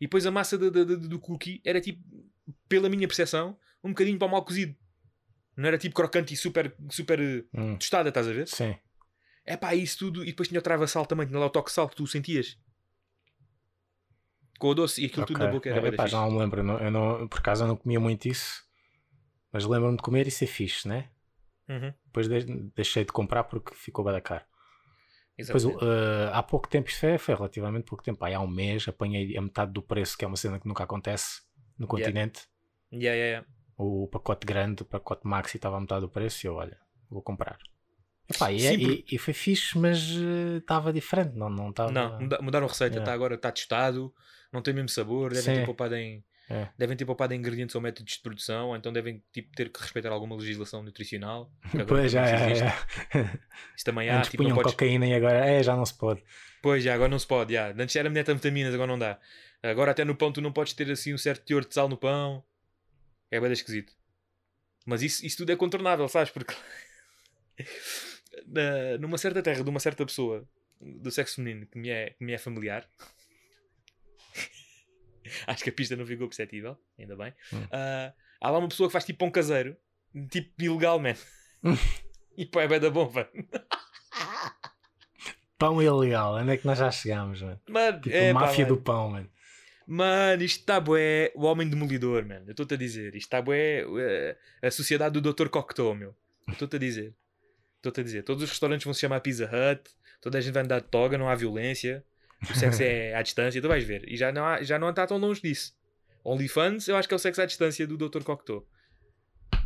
E depois a massa do, do, do- do cookie era tipo, pela minha percepção, um bocadinho para o mal cozido. Não era tipo crocante e super, super Hum, tostada, estás a ver? sim. É pá, isso tudo. E depois tinha o trava-sal também, tinha lá o toque-sal que tu sentias. Com o doce e aquilo tudo na boca era É, pá, fixe. já não me lembro. não- eu não, por acaso eu não comia muito isso. Mas lembro-me de comer e ser fixe, né? Uhum, Depois de- deixei de comprar porque ficou bem da caro. Exatamente. uh, há pouco tempo, isto foi, foi relativamente pouco tempo, aí há um mês, apanhei a metade do preço, que é uma cena que nunca acontece no continente. Yeah, yeah, yeah. O pacote grande, o pacote maxi estava a metade do preço e eu, olha, vou comprar. Epá, e, Sim, é- e- e foi fixe, mas uh, estava diferente, não não estava. Não, muda- mudaram a receita, está agora, está testado, não tem o mesmo sabor, devem ter Sim. poupado em. É. Devem ter poupado ingredientes ou métodos de produção, ou então devem tipo, ter que respeitar alguma legislação nutricional. Pois já, é, é. Isso também há, Antes tipo, não punham podes... cocaína e agora é, já não se pode. Pois, já, agora não se pode, já. Antes era metanfetaminas, agora não dá. Agora até no pão tu não podes ter assim um certo teor de sal no pão. É bem esquisito. Mas isso, isso tudo é contornável, sabes? Porque numa certa terra de uma certa pessoa do sexo feminino que me é, que me é familiar, acho que a pista não ficou perceptível, ainda bem. Hum. Ah, há lá uma pessoa que faz tipo pão caseiro, tipo ilegal, man. e pô, é bem da bom, velho. Pão ilegal, onde é que nós já chegámos, mano? Mano, Tipo, é, pá, máfia mano. do pão, mano. Mano, isto está bué o homem demolidor, mano. Eu estou-te a dizer. Isto está bué eh, a sociedade do Dr. Cocteau, meu. Eu Estou-te a dizer. Estou-te a dizer. Todos os restaurantes vão se chamar Pizza Hut. Toda a gente vai andar de toga, não há violência. O sexo é à distância, tu vais ver. E já não, há, já não está tão longe disso. OnlyFans, eu acho que é o sexo à distância do Dr. Cocteau.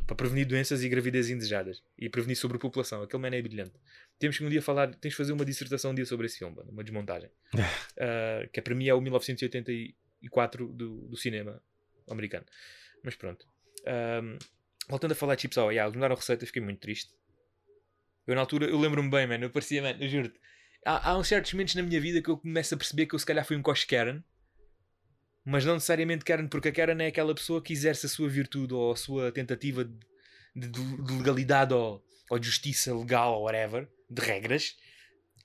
Para prevenir doenças e gravidez indesejadas. E prevenir sobrepopulação. Aquele man é brilhante. Temos que um dia falar, tens de fazer uma dissertação um dia sobre esse filme, uma desmontagem. Ah, que para mim é o 1984 do, do cinema americano. Mas pronto. Ahm, voltando a falar de chips ao yeah, eles mudaram a receita, fiquei muito triste. Eu na altura, eu lembro-me bem, mano, eu parecia, mano, eu juro-te. Há, há uns certos momentos na minha vida que eu começo a perceber que eu se calhar fui um coche Karen. Mas não necessariamente Karen, porque a Karen é aquela pessoa que exerce a sua virtude ou a sua tentativa de, de- de legalidade ou, ou de justiça legal ou whatever, de regras,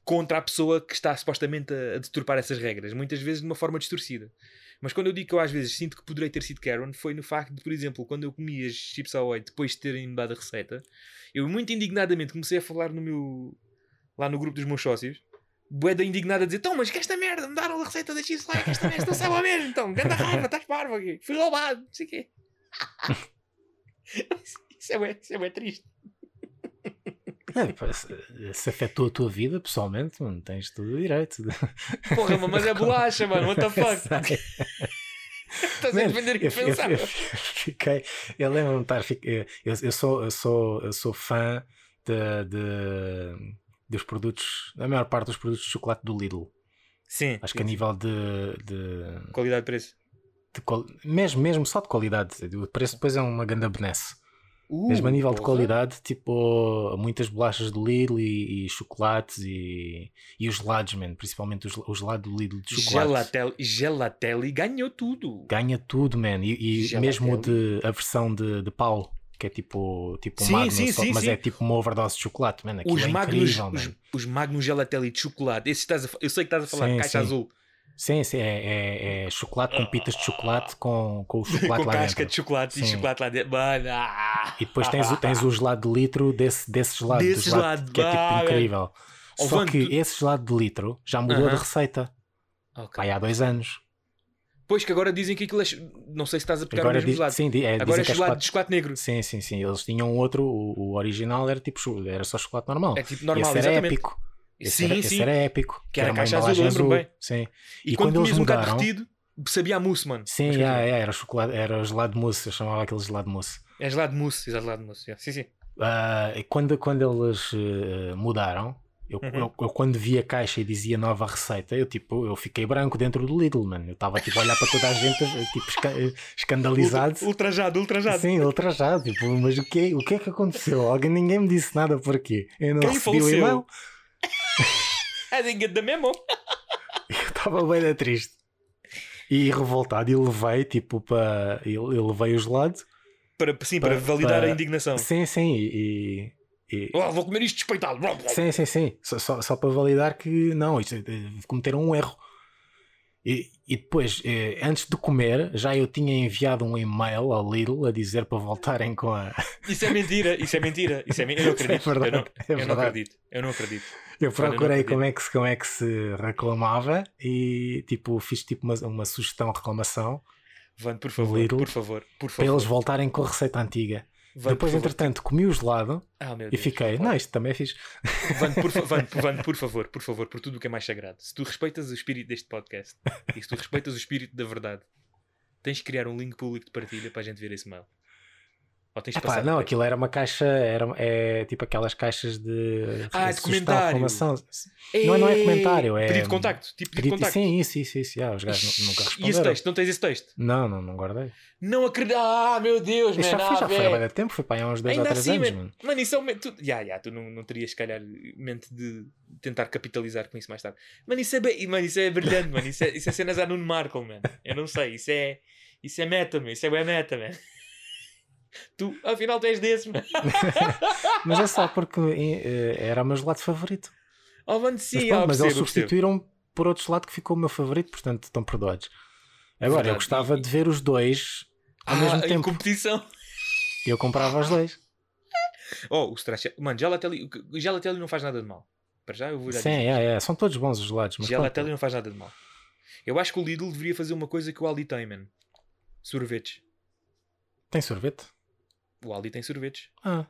contra a pessoa que está supostamente a, a deturpar essas regras, muitas vezes de uma forma distorcida. Mas quando eu digo que eu às vezes sinto que poderei ter sido Karen, foi no facto de, por exemplo, quando eu comi as chips Ahoy depois de terem mudado a receita, eu muito indignadamente comecei a falar no meu lá no grupo dos meus sócios, boeda indignada a dizer: Então, mas que esta merda, mudaram a receita da que esta merda não sabe ao mesmo, então, grande raiva, estás parvo aqui, fui roubado, não sei o quê. isso, é bué, isso é bué triste. É, se, afetou a tua vida pessoalmente, mano, tens todo o direito. de- Porra, mas é bolacha, mano, what the fuck? Estás a defender o que eu, eu- pensava. eu fiquei, eu lembro-me de estar, eu, eu sou, eu sou, eu sou fã de, de- dos produtos, da maior parte dos produtos de chocolate do Lidl. Sim, Acho que a nível de, de, qualidade de preço. de qual- mesmo, mesmo só de qualidade, o preço depois é uma grande benesse. Uh, Mesmo a nível de porra. qualidade, tipo, muitas bolachas do Lidl e, e chocolates e, e os gelados, man, principalmente os, o gelado do Lidl de chocolate. Gelatelli, Gelatelli ganhou tudo. Ganha tudo, man. E, e mesmo de, a versão de, de pau, que é tipo, tipo Sim, Magnum, sim, só- sim, mas sim. é tipo uma overdose de chocolate, man. Aquilo Os é Magnus, incrível, os, os Magnus Gelatelli de chocolate. Esses estás a eu sei que estás a falar, Sim, caixa sim. azul. Sim, sim, é, é, é chocolate com pitas de chocolate com, com o chocolate com lá casca dentro. de chocolate e Sim. chocolate lá dentro. Mano, ah. E depois tens, o- tens o gelado de litro desse, desse gelado, do Desse gelado, gelado, que é tipo incrível. Só que esse gelado de litro já mudou Aham. de receita. Ok. Pai, há dois anos. Pois que agora dizem que aquilo é. Não sei se estás a pegar o Agora mesmo diz, gelado. sim, é, agora é é gelado chocolate. de chocolate negro. Sim, sim, sim. Eles tinham outro, o, o original era tipo era só chocolate normal. É tipo normal, esse era exatamente. épico. Esse, Sim, era, sim. esse era épico. Que era uma caixa azul, lembro-me bem. Sim. E, E quando, quando eles comias um bocado mudaram- derretido, sabia a mousse, mano. Sim, yeah, continua. yeah, era, chocolate, era gelado de mousse, eu chamava aquele gelado de mousse. É gelado de mousse, exato, gelado de mousse. yeah. Sim, sim. E quando, quando eles eh, mudaram, eu, Uhum. eu, eu quando vi a caixa e dizia nova receita, eu tipo, eu fiquei branco dentro do Lidl, mano. Eu estava tipo a olhar para toda a gente, tipo, esca- eh, escandalizado. Ultra- Ultrajado, ultrajado. Sim, ultrajado. Tipo, mas o que, o que é que aconteceu? Alguém, ninguém me disse nada porquê. Eu não Quem recebi o faleceu? e-mail. I didn't get the memo. Eu estava bem triste. E revoltado, e levei, tipo, para. Eu, eu levei o gelado. Para, sim, para, Para- validar para- a indignação. Sim, sim, e. e- Oh, vou comer isto despeitado. sim, sim, sim. Só, só, só para validar que não, isto, eh, cometeram um erro. E, e depois, eh, antes de comer, já eu tinha enviado um e-mail ao Lidl a dizer para voltarem com a. Isso é mentira, isso é mentira. Isso é men- Eu não Isso é acredito. eu, verdade, não, é eu não verdade. acredito. Eu não acredito. Eu procurei como é, que, se- como é que se reclamava e tipo, fiz tipo uma, uma sugestão reclamação Vando, por favor, Lidl. por favor, por para eles favor. voltarem com a receita antiga. Vando, Depois, entretanto, comi o gelado Ah, e fiquei, não, isto também é fixe. Vando, por, fa- Vando, Vando, por favor, por favor, por tudo o que é mais sagrado. Se tu respeitas o espírito deste podcast e se tu respeitas o espírito da verdade, tens que criar um link público de partilha para a gente ver esse mail. Ou tens de Epá, não, aquilo era uma caixa, era, é tipo aquelas caixas de. Ah, de comentário. reclamação. Não, não é comentário, é- Pedido de contacto. Tipo de Pedido- contacto. Sim, isso, isso, isso. já, os gajos nu- nunca E esse responderam. texto? Não tens esse texto? Não, não, não guardei. Não acredito. Ah, meu Deus, Isto já foi, ah, já foi há tempo, foi para aí há uns 2 ou Ainda 3 assim, anos, man. mano. Mano, isso é uma. Tu, ya, ya, tu não, não terias, se calhar, mente de tentar capitalizar com isso mais tarde. Mano, isso é, mano, isso é brilhante, mano. Isso é, isso é cenas a Nuno Markle, mano. Eu não sei. Isso é. Isso é meta, meu. Isso é bem meta, man. Tu, afinal, tu és desse. Mas é só porque eh, era o meu gelado favorito. Oh, mano, Mas, sim, pronto, ah, mas percebo, eles percebo. substituíram por outro gelado que ficou o meu favorito, portanto estão perdoados. Agora, Verdade. eu gostava de ver os dois ao Ah, mesmo em tempo. competição. Eu comprava os dois. Oh, o Stracha. Mano, Gelatelli, o Gelatelli não faz nada de mal. Para já eu vou já Sim, dizer. é, é. São todos bons os gelados. Mas Gelatelli não faz nada de mal. Eu acho que o Lidl deveria fazer uma coisa que o Aldi tem, man. Sorvetes. Tem sorvete? O Aldi tem sorvetes. Ah,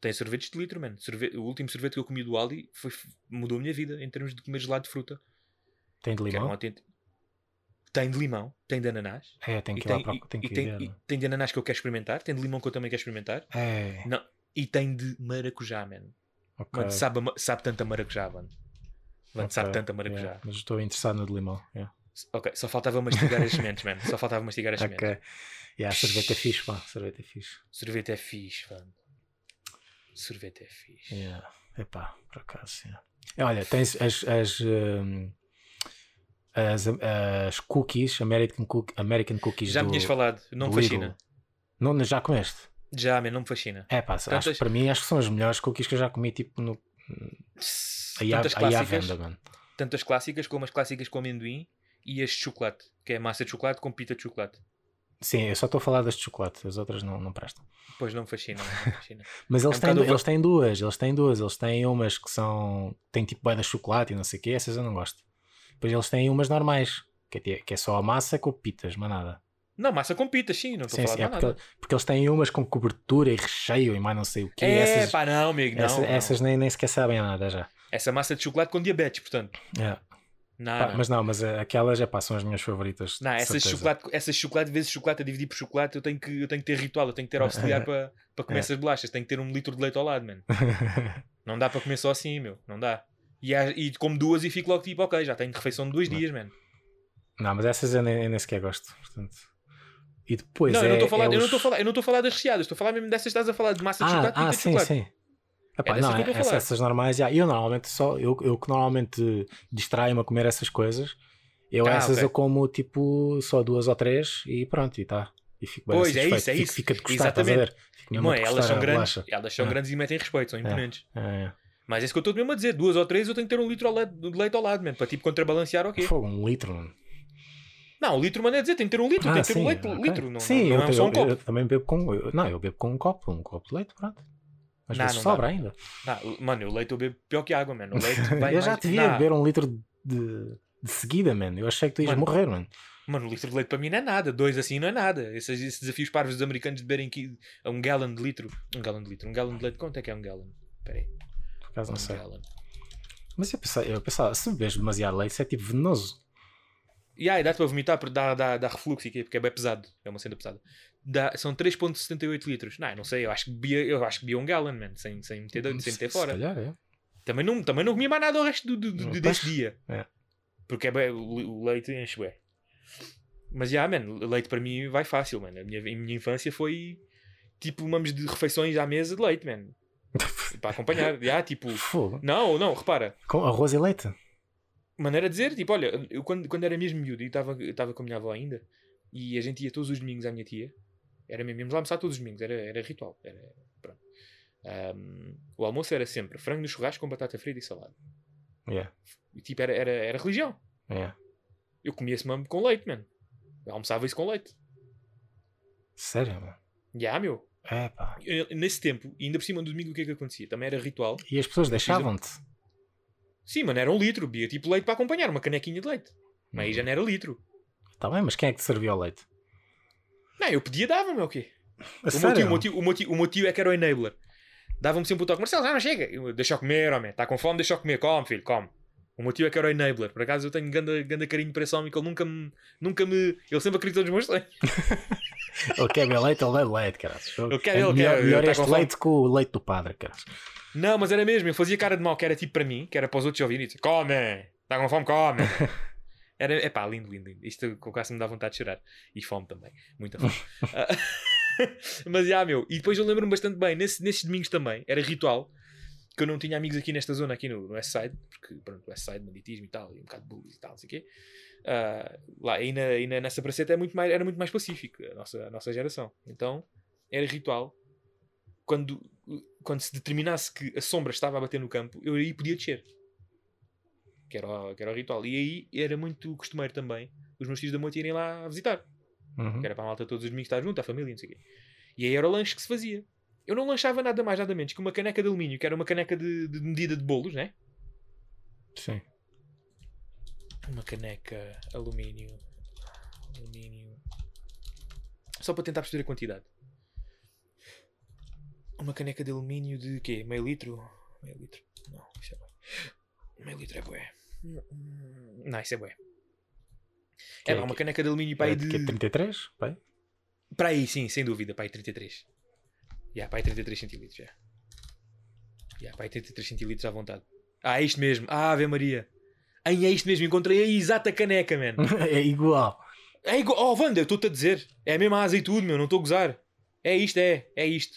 Tem sorvetes de litro, mano. Sorve- O último sorvete que eu comi do Aldi foi... mudou a minha vida em termos de comer gelado de fruta. tem de um limão? Tem de limão, tem de ananás. É, tem que ir lá tem, para e- tem que tem, ver. tem de ananás que eu quero experimentar. Tem de limão que eu também quero experimentar. É, Não. E tem de maracujá, mano. ok. Mano, sabe, sabe tanto a maracujá, mano. Mano, sabe ok, tanto a maracujá. yeah, Mas estou interessado no de limão. yeah. Ok, só faltava mastigar as sementes, mano. Só faltava mastigar as sementes. Yeah, sorvete é fixe, pá. Sorvete é fixe. Sorvete é fixe, mano. Sorvete é fixe. Yeah. Epá, por acaso. yeah. É, Olha, tens as, as, hum, as, as cookies, American, cook, American Cookies. Já me tinhas falado, não me fascina. Não, já comeste? Já, man, não me fascina. É pá, Tantas- para mim acho que são as melhores cookies que eu já comi, tipo, no, aí, Tantas aí à clássicas, venda, mano. tantas clássicas como as clássicas com amendoim e as de chocolate, que é massa de chocolate com pita de chocolate. Sim, eu só estou a falar das de chocolate, as outras não, não prestam. Pois não me fascina, não fascina. Mas eles, um têm, eles têm duas, eles têm duas. Eles têm umas que são. têm tipo bué de chocolate e não sei o quê, essas eu não gosto. Depois eles têm umas normais, que é, que é só a massa com pitas, mas nada. Não, massa com pita, sim, não estou a falar sim, é porque, porque eles têm umas com cobertura e recheio e mais não sei o quê. É, essas pá, não, amigo, não. essa- não. essas nem, nem sequer sabem nada já. Essa massa de chocolate com diabetes, portanto. É. Não, Pá, não. Mas não, mas eh, aquelas é pá, são as minhas favoritas. Não, essas chocolate, essas chocolate vezes chocolate a dividir por chocolate, eu tenho que, eu tenho que ter ritual, eu tenho que ter auxiliar para, para comer É. essas bolachas, tenho que ter um litro de leite ao lado, mano. Não dá para comer só assim, meu, não dá. E, há- e como duas e fico logo tipo, ok, já tenho refeição de dois Não. dias, mano. não, mas essas eu nem, eu nem sequer gosto. Portanto. E depois não, é, eu não estou a falar, é eu não os- estou a falar, eu não estou a falar das recheadas, estou a falar mesmo dessas estás a falar de massa de Ah, chocolate e ah de sim, chocolate. sim. Epá, É não, eu essa- falar. essas normais, já. eu normalmente só, eu, eu que normalmente distraio-me a comer essas coisas, eu Ah, essas ok. eu como tipo só duas ou três e pronto, e tá. E fico bem Pois, é isso, é isso. Fica de estás a Exatamente. ver? Mesmo Não a é, elas são grandes, elas são grandes e metem respeito, são imponentes. É, é. Mas é isso que eu estou mesmo a dizer, duas ou três eu tenho que ter um litro ao de leite ao lado, mano, para tipo contrabalancear o quê? Um litro, mano. Não, um litro, mano, é dizer, tem que ter um litro, Ah, tem que ter sim, um leite, ok. litro, não, sim, não, eu, não é só um eu- copo. eu também bebo com. eu- não, eu bebo com um copo, um copo de leite, pronto. Às Não, vezes não dá. sobra ainda. Não, mano, o leite eu bebo pior que água, mano. Eu já te via Não, beber um litro de, de seguida, mano. Eu achei que tu ias Mano, morrer, mano. Mano, um litro de leite para mim não é nada. Dois assim não é nada. Esses, esses desafios parvos dos americanos de beberem um gallon de litro. Um gallon de litro. Um gallon de leite. Quanto é que é um gallon? Espera aí. Por acaso Um não sei. gallon. Mas eu pensava, eu pensava, se bebes demasiado leite, isso é tipo venenoso. E aí, dá-te para vomitar porque dá, dá, dá refluxo quê? porque é bem pesado. É uma cena pesada. Dá, são 3.78 litros. Não, não sei. Eu acho que bebia, eu acho que bebia um gallon, mano. Sem, sem, meter, sem Se- meter se fora. calhar, é. Também não, também não comia mais nada o resto do, do, do- Pois, desse dia. é. Porque é bem, o, leite enche bem. Mas já, mano, leite para mim vai fácil, mano. A minha, a minha infância foi tipo mamos de refeições à mesa de leite, mano. para acompanhar. Já, tipo. Fogo. Não, não, repara. Com arroz e leite? Maneira de dizer, tipo, olha, eu quando, quando era mesmo miúdo e estava com a minha avó ainda, e a gente ia todos os domingos à minha tia, era mesmo, íamos lá almoçar todos os domingos, era, era ritual. Era, pronto. Ahm, o almoço era sempre frango no churrasco com batata frita e salada. Yeah. E, tipo, era, era, era religião. Yeah. Eu comia esse mambo com leite, mano. Eu almoçava isso com leite. Sério, mano? Já, meu. É pá. Eu- nesse tempo, ainda por cima do domingo, o que é que acontecia? Também era ritual. E as pessoas deixavam-te. Sim, mano, era um litro. Bia tipo leite para acompanhar, uma canequinha de leite. Mas Uhum. aí já não era litro. Tá bem, mas quem é que te serviu o leite? Não, eu pedia, dava-me, o quê? A O meu, tio, o, meu tio, o, meu tio, o meu tio é que era o enabler. Dava-me sempre o toque. Marcelo, já não chega. Eu, deixa comer, homem. Está com fome, deixa comer. Come, filho, come. O meu tio é que era o enabler. Por acaso eu tenho grande, grande carinho para esse homem que ele nunca me, nunca me... Ele sempre acreditou nos meus sonhos. Ele quer beber leite, ele bebe leite, cara. Ele quer, é ele melhor, quer, melhor tá este leite com o leite do padre, cara. Não, mas era mesmo. Eu fazia cara de mal, que era tipo para mim, que era para os outros ouvirem e come, está com fome, come. Era, é pá, lindo, lindo, lindo. Isto quase me dá vontade de chorar. E fome também. Muita fome. Ah, mas já, meu. E depois eu lembro-me bastante bem, nesse, nesses domingos também, era ritual, que eu não tinha amigos aqui nesta zona, aqui no, no West Side, porque, pronto, West Side, banditismo e tal, e um bocado de bullies e tal, não sei o quê. Ah, lá, aí, na, aí na- nessa praceta é muito mais, era muito mais pacífico, a nossa, a nossa geração. Então, era ritual. Quando, quando se determinasse que a sombra estava a bater no campo, eu aí podia descer. Que era, o- que era o ritual. E aí era muito costumeiro também os meus tios da moita irem lá visitar. Uhum. Que era para a malta todos os domingos estar junto, a família, não sei o quê. E aí era o lanche que se fazia. Eu não lanchava nada mais, nada menos que uma caneca de alumínio, que era uma caneca de, de medida de bolos, né? Sim. Uma caneca alumínio. Alumínio. Só para tentar perceber a quantidade. Uma caneca de alumínio de quê? Meio litro? Meio litro. Não, isso é bué. Meio litro é bué. Não, isso é bué. Que É é uma que- caneca de alumínio para aí É de de... quê? 33? Pai? Para aí, sim, sem dúvida, para aí 33. Já, para aí 33 centilitros, já. Já, para aí 33 centilitros à vontade. Ah, é isto mesmo. Ah, Ave Maria. Ai, é isto mesmo, encontrei a exata caneca, man. é igual. É igual. Oh, Wanda, eu estou-te a dizer. É a mesma asa e tudo, meu, não estou a gozar. É isto, é. É isto.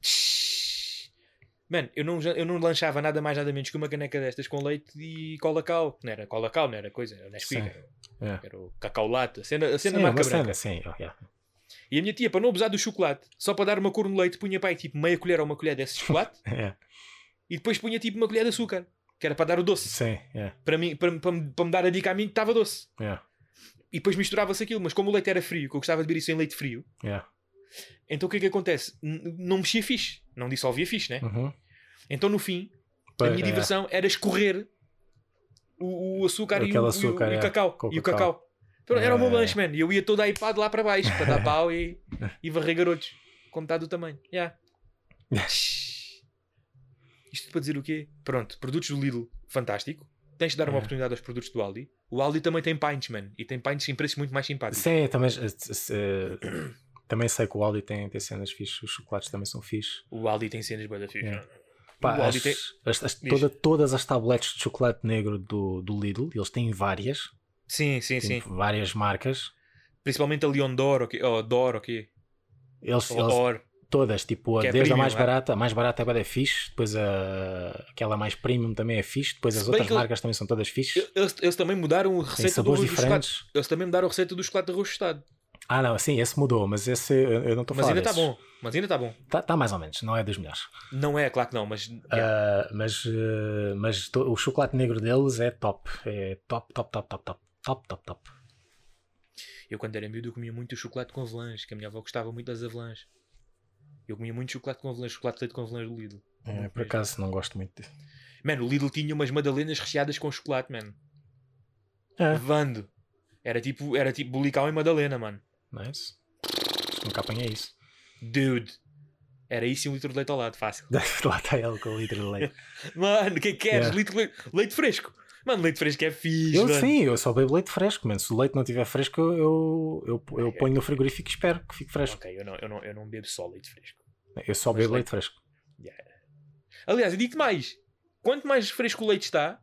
Tsh. Mano, eu não, eu não lanchava nada mais nada menos que uma caneca destas com leite e cola cal. Não era cola cal, não era coisa, era Nesquik. Era, É. era o cacau latte, a cena, a cena Sim, marca branca. cena, sim. oh. E a minha tia, para não abusar do chocolate, só para dar uma cor no leite, punha pai tipo meia colher ou uma colher desse chocolate É. e depois punha tipo uma colher de açúcar, que era para dar o doce. Sim, é. Para, mim, para, para, me- para me dar a dica a mim que estava doce. É. E depois misturava-se aquilo, mas como o leite era frio, que eu gostava de beber isso em leite frio, É. então o que é que acontece? N- não mexia fixe, não dissolvia fixe, né? Uhum. Então no fim, a Pois, minha é. diversão era escorrer o, o açúcar, e o, açúcar, e, o, e é, o cacau. com E o cacau. cacau. Então, era o meu É. lanche, mano. E eu ia todo a iPad lá para baixo para dar pau e, e varrer garotos. Com metade do tamanho. Yeah. Isto para dizer o quê? Pronto, produtos do Lidl, fantástico. Tens de dar uma É. oportunidade aos produtos do Aldi. O Aldi também tem pints, man. E tem pints em preços muito mais simpáticos. Sim, também, eh, eh, também sei que o Aldi tem, tem cenas fixes, os chocolates também são fixes. O Aldi tem cenas bem da fixe. É. Pá, as- tem... as- as- toda- todas as tabletes de chocolate negro do, do Lidl, eles têm várias, Sim, sim, sim. várias marcas. Principalmente a Leon Dor, ok? Oh, Dor, ok? Eles, eles- Or. todas, tipo, a- Que é desde a premium, mais é? barata, a mais barata é bem fixe, depois a, aquela mais premium também é fixe, depois as bem outras que eles- marcas também são todas fixes. Eles, eles também mudaram a receita do do chocolate. Eles também mudaram a receita do chocolate tostado. Ah, não, sim, esse mudou, mas esse eu eu não estou a Mas ainda está bom. Mas ainda está bom. Tá, tá mais ou menos, não é dos melhores. Não é, claro que não, mas. yeah. Ah, mas eh, mas o chocolate negro deles é top. É top, top, top, top, top. Top, top, top. Eu, quando era miúdo, eu comia muito chocolate com avelãs, que a minha avó gostava muito das avelãs. Eu comia muito chocolate com avelãs, chocolate leite com avelãs do Lidl. É, por acaso não gosto muito disso. Mano, o Lidl tinha umas madalenas recheadas com chocolate, mano. É, Vando. Era tipo, era tipo bulical em madalena, mano. Nice. Nunca apanhei isso. Dude. Era isso e um litro de leite ao lado, fácil. Lá está ele com o litro de leite. Mano, o que é que queres? Yeah. Litro leite, leite fresco. Mano, leite fresco é fixe, Eu mano. sim, eu só bebo leite fresco, mano. Se o leite não estiver fresco, eu, eu, eu, eu ponho no frigorífico e espero que fique fresco. Ok, eu não, eu, não, eu não bebo só leite fresco. Eu só Mas bebo leite- leite fresco. Aliás, eu digo-te mais. Quanto mais fresco o leite está,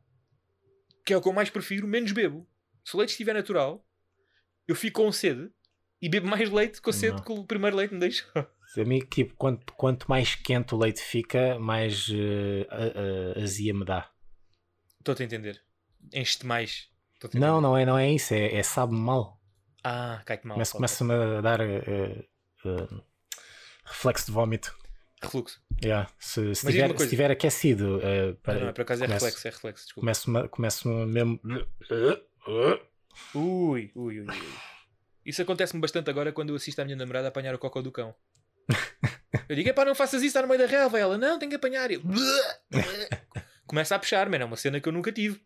que é o que eu mais prefiro, menos bebo. Se o leite estiver natural, eu fico com sede e bebo mais leite com sede que o primeiro leite me deixa. A mim, tipo, quanto, quanto mais quente o leite fica, mais a- a- azia me dá. Estou-te a entender. Enche-te mais. Não, não é, não é isso. É, é sabe-me mal. Ah, cai-te mal. Ok. Começa-me a dar eh, reflexo de vómito. Refluxo. Yeah. Se, se, Mas tiver, se tiver aquecido, eh, Não, para, não, por acaso é começo- reflexo, é reflexo, começo-me começo mesmo. Ui, ui, ui, ui. Isso acontece-me bastante agora quando eu assisto a minha namorada a apanhar o cocô do cão. Eu digo, epá, não faças isso, está no meio da relva. Ela, não, tem que apanhar. Eu... Começa a puxar, mano, é uma cena que eu nunca tive.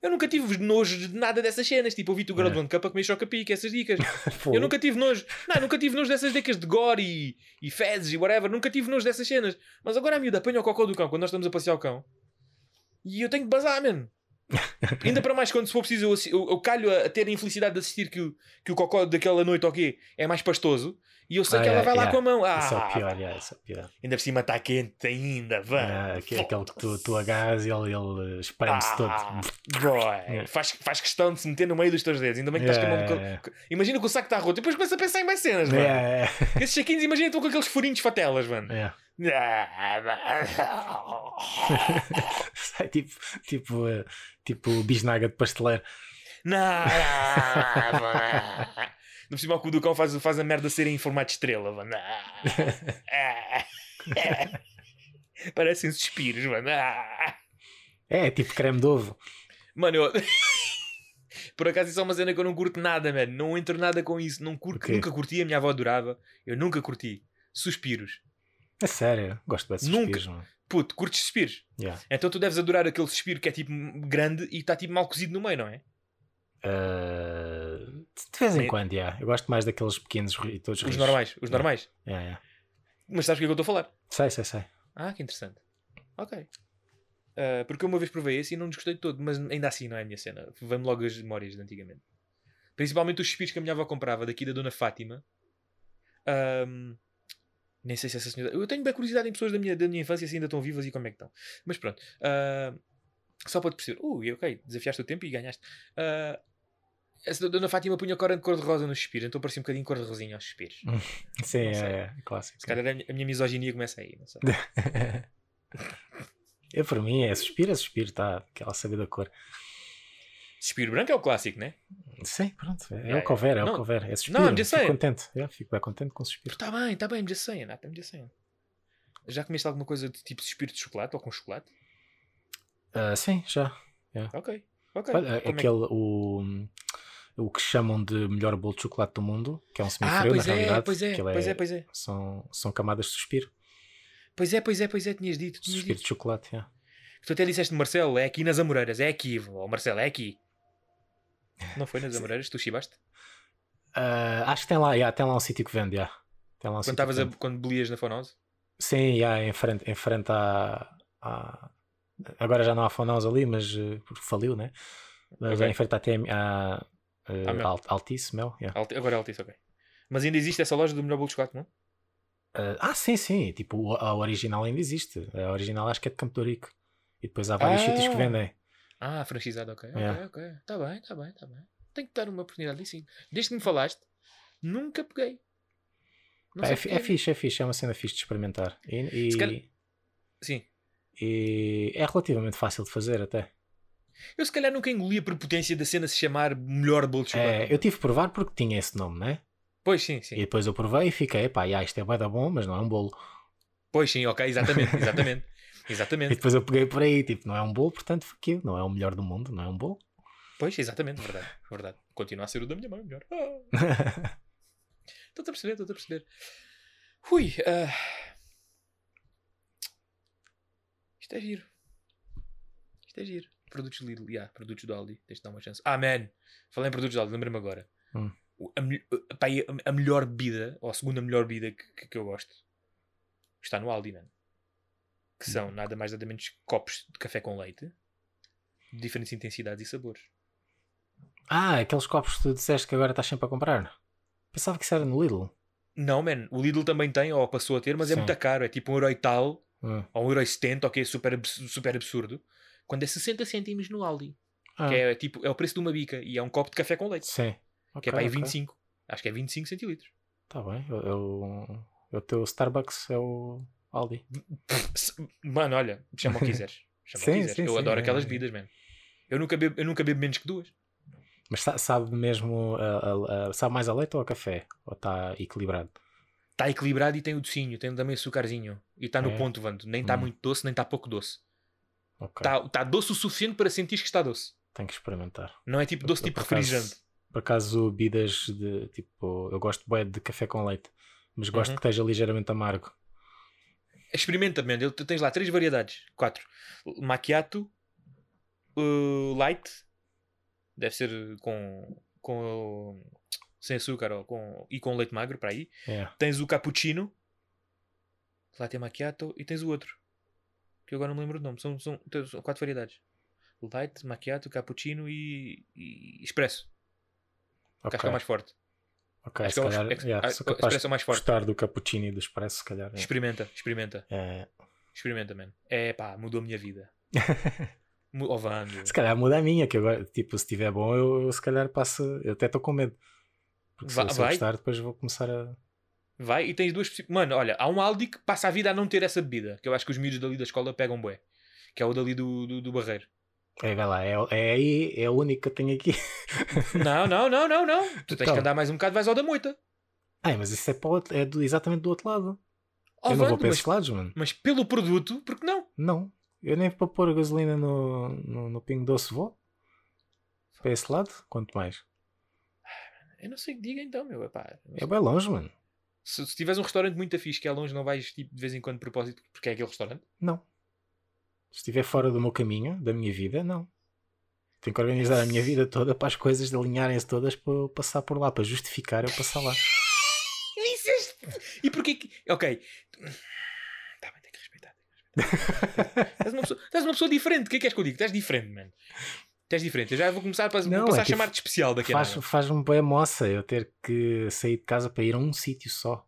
Eu nunca tive nojo de nada dessas cenas. Tipo, eu vi-te o É. One Cup a comer choca-pique, essas dicas. Eu nunca tive nojo. Não, nunca tive nojo dessas dicas de gore e, e fezes e whatever. Nunca tive nojo dessas cenas. Mas agora a miúda apanha o cocô do cão quando nós estamos a passear o cão. E eu tenho que bazar, mano. Ainda para mais quando se for preciso eu, eu, eu calho a, a ter a infelicidade de assistir que o, que o cocó daquela noite ou quê é mais pastoso. E eu sei Ah, que ela é, vai lá yeah. com a mão. Ah, Isso é o pior, isso é pior. ainda por cima está quente ainda, vá. É, aque- aquele que tu, tu agarras e ele, ele espreme-se todo. Ah, boy. Faz, faz questão de se meter no meio dos teus dedos. Ainda bem que estás com a mão. Imagina que o saco está roto. Depois começa a pensar em mais cenas, mano. É, é, Esses saquinhos, imagina estão com aqueles furinhos fatelas, mano. é. Sai tipo, tipo, eh, tipo bisnaga de pasteleiro. Não! No cima o cu do cão faz, faz a merda ser em formato de estrela, mano. Parecem suspiros, mano. É, tipo creme de ovo. Mano, eu... Por acaso isso é uma cena que eu não curto nada, mano. Não entro nada com isso. Não curto, O quê? nunca curti, a minha avó adorava. Eu nunca curti. Suspiros. É sério, gosto de Nunca. suspiros. mano. Puto, curtes suspiros? Yeah. Então tu deves adorar aquele suspiro que é tipo grande e está tipo mal cozido no meio, não é? Eh, de vez em Me- quando, yeah. eu gosto mais daqueles pequenos ri- todos Os rijos. normais, os Yeah. normais. Yeah, yeah. Mas sabes o que é que eu estou a falar? Sei, sei, sei. Ah, que interessante. Ok. Ah, porque eu uma vez provei esse e não desgostei de todo, mas ainda assim não é a minha cena. Vem-me logo as memórias de antigamente. Principalmente os suspiros que a minha avó comprava daqui da Dona Fátima. Ahm, nem sei se essa senhora. Eu tenho bem curiosidade em pessoas da minha, da minha infância se ainda estão vivas e como é que estão. Mas pronto. Ah, só para te perceber. Ui, ok, desafiaste o tempo e ganhaste. Ah, essa Dona Fátima punha cor de cor-de-rosa nos suspiros, então parecia um bocadinho cor-de-rosinha aos suspiros. Sim, Não sei. é, é clássico. Se calhar a minha, a minha misoginia começa aí, não sei. Eu, para mim, é suspiro, é suspiro, tá? Aquela saber da cor. Suspiro branco é o clássico, né? Sim, pronto. É, Yeah, o que houver, é o Não, que houver. É I'm suspiro. just fico saying. contente. Yeah, fico bem contente com suspiro. Está bem, está bem, I'm just saying, I'm just saying. Já comeste alguma coisa de tipo suspiro de chocolate ou com chocolate? Ah, sim, já. Ok, ok. Olha, é que- aquele, o, o que chamam de melhor bolo de chocolate do mundo, que é um Ah, semifrio, pois na é, realidade. pois é, pois é, pois é. São, são camadas de suspiro. Pois é, pois é, pois é, tinhas dito. Tinhas Suspiro dito. de chocolate, yeah. Tu até disseste, Marcelo, é aqui nas Amoreiras, é aqui. Ó Marcelo, é aqui. Não foi nas Amoreiras? Tu chibaste? Ah, acho que tem lá, yeah, tem lá um sítio que vende, yeah. Tem lá um Quando a, quando belias na Fonose? Sim, yeah, em frente, em frente à, à- Agora já não há Fonaus ali, mas eh, porque faliu, né? Mas Ok. é em frente à, TM, à, eh, Ah, Mel. Alt- Altice, Mel. yeah. Alti- Agora é Altice, ok. Mas ainda existe essa loja do melhor bolo de chocolate, não? Ah, ah, sim, sim. Tipo, a original ainda existe. A original acho que é de Campo de Ourique. E depois há vários Ah. sítios que vendem. Ah, franchizado, ok. Yeah. Ok, ok. Está bem, está bem, está bem. Tenho que dar uma oportunidade sim. Desde que me falaste, nunca peguei. Não É, é fixe, é fixe. É uma cena fixe de experimentar. E, e- Se calhar- Sim. e é relativamente fácil de fazer até. Eu se calhar nunca engoli a prepotência da cena se chamar melhor bolo de chocolate. É, eu tive que provar porque tinha esse nome, né? Pois sim, sim. E depois eu provei e fiquei, pá, já, isto é da bom, mas não é um bolo. Pois sim, ok, exatamente, exatamente. E exatamente. depois eu peguei por aí, tipo, não é um bolo, portanto, aquilo. Não é o melhor do mundo, não é um bolo. Pois, exatamente, verdade. verdade. Continua a ser o da minha mãe, melhor. Estou-te a perceber, estou-te a perceber. Ui, ah. isto é giro. Isto é giro. Produtos Lidl, yeah, produtos do Aldi. Deixa-te dar uma chance. Ah, man! Falei em produtos do Aldi, lembra-me agora. Hum. A, e a, a melhor bebida, ou a segunda melhor bebida que, que, que eu gosto, está no Aldi, man. Que são nada mais nada menos copos de café com leite, de diferentes intensidades e sabores. ah, aqueles copos que tu disseste que agora estás sempre a comprar. Pensava que isso era no Lidl. Não, man. O Lidl também tem, ou passou a ter, mas é Sim. muito caro. É tipo um euro e tal, Hum. ou um euro e setenta, ok, super, abs- super absurdo. Quando é 60 cêntimos no Aldi. Ah, Que é, tipo, é o preço de uma bica. E é um copo de café com leite. Sim. que é para aí 25. Acho que é 25 centilitros. Tá bem. Eu, eu, o teu Starbucks é o Aldi. Mano, olha, chama o que quiseres. Chama o que Sim, quiseres. sim, eu sim, adoro é, aquelas é. bebidas, man. Eu nunca, bebo, eu nunca bebo menos que duas. Mas sa- sabe mesmo, a- a- a- sabe mais a leite ou a café? Ou está equilibrado? Está equilibrado e tem o docinho, tem também açucarzinho. E está no É? ponto, Vando. Nem está Hum. muito doce, nem está pouco doce. Está tá doce o suficiente para sentir que está doce. Tenho que experimentar. Não é tipo doce Eu, tipo por acaso- refrigerante. Por acaso, bebidas de tipo. Eu gosto bué de café com leite, mas gosto Uhum. que esteja ligeiramente amargo. Experimenta, man. Ele- Tu tens lá três variedades. Quatro. Macchiato, uh, light, deve ser com, com sem açúcar ou com, e com leite magro para aí. É. Tens o cappuccino, latte macchiato e tens o outro. Que eu agora não me lembro do nome. São, são, são quatro variedades. Light, macchiato, cappuccino e, e expresso. Que Ok. acho que é mais forte. Ok, acho se é calhar, ex- yeah, sou capaz é mais forte. gostar do cappuccino e do expresso, se calhar. é. Experimenta, experimenta. É. Experimenta, man. É pá, mudou a minha vida. Mu- Oh. Se calhar muda a minha, que agora, tipo, se estiver bom, eu, eu se calhar passo. Eu até estou com medo. Porque se, Va- eu- se eu vai? gostar, depois vou começar a. Vai e tens duas. Mano, olha, há um Aldi que passa a vida a não ter essa bebida. Que eu acho que os miúdos dali da escola pegam bué. Que é o dali do, do, do Barreiro. É, vai lá, é, é aí, é o único que eu tenho aqui. Não, não, não, não, não. Tu tens Então. que andar mais um bocado, vais ao da moita. Ai, mas isso é, outro- é do- exatamente do outro lado. Oh, eu não vou Vando, para esses lados, mano. mas pelo produto, porque não? Não. Eu nem para pôr gasolina no, no, no Pingo Doce vou. Para esse lado, quanto mais. Eu não sei o que diga então, meu. Epá, É bem longe, mano. se, se tiveres um restaurante muito fixe que é longe, não vais tipo, de vez em quando de propósito porque é aquele restaurante? Não. Se estiver fora do meu caminho, da minha vida, não. Tenho que organizar a minha vida toda para as coisas alinharem-se todas para eu passar por lá, para justificar eu passar lá. E porquê que. Ok. Tá bem, tem que respeitar. Tem que respeitar. Estás uma, pessoa, estás uma pessoa diferente. O que é que és que eu digo? Estás diferente, mano. Estás diferente. Eu já vou começar, a Não, vou passar é a chamar-te especial daqui a Faz-. Faz-me bem moça eu ter que sair de casa para ir a um sítio só.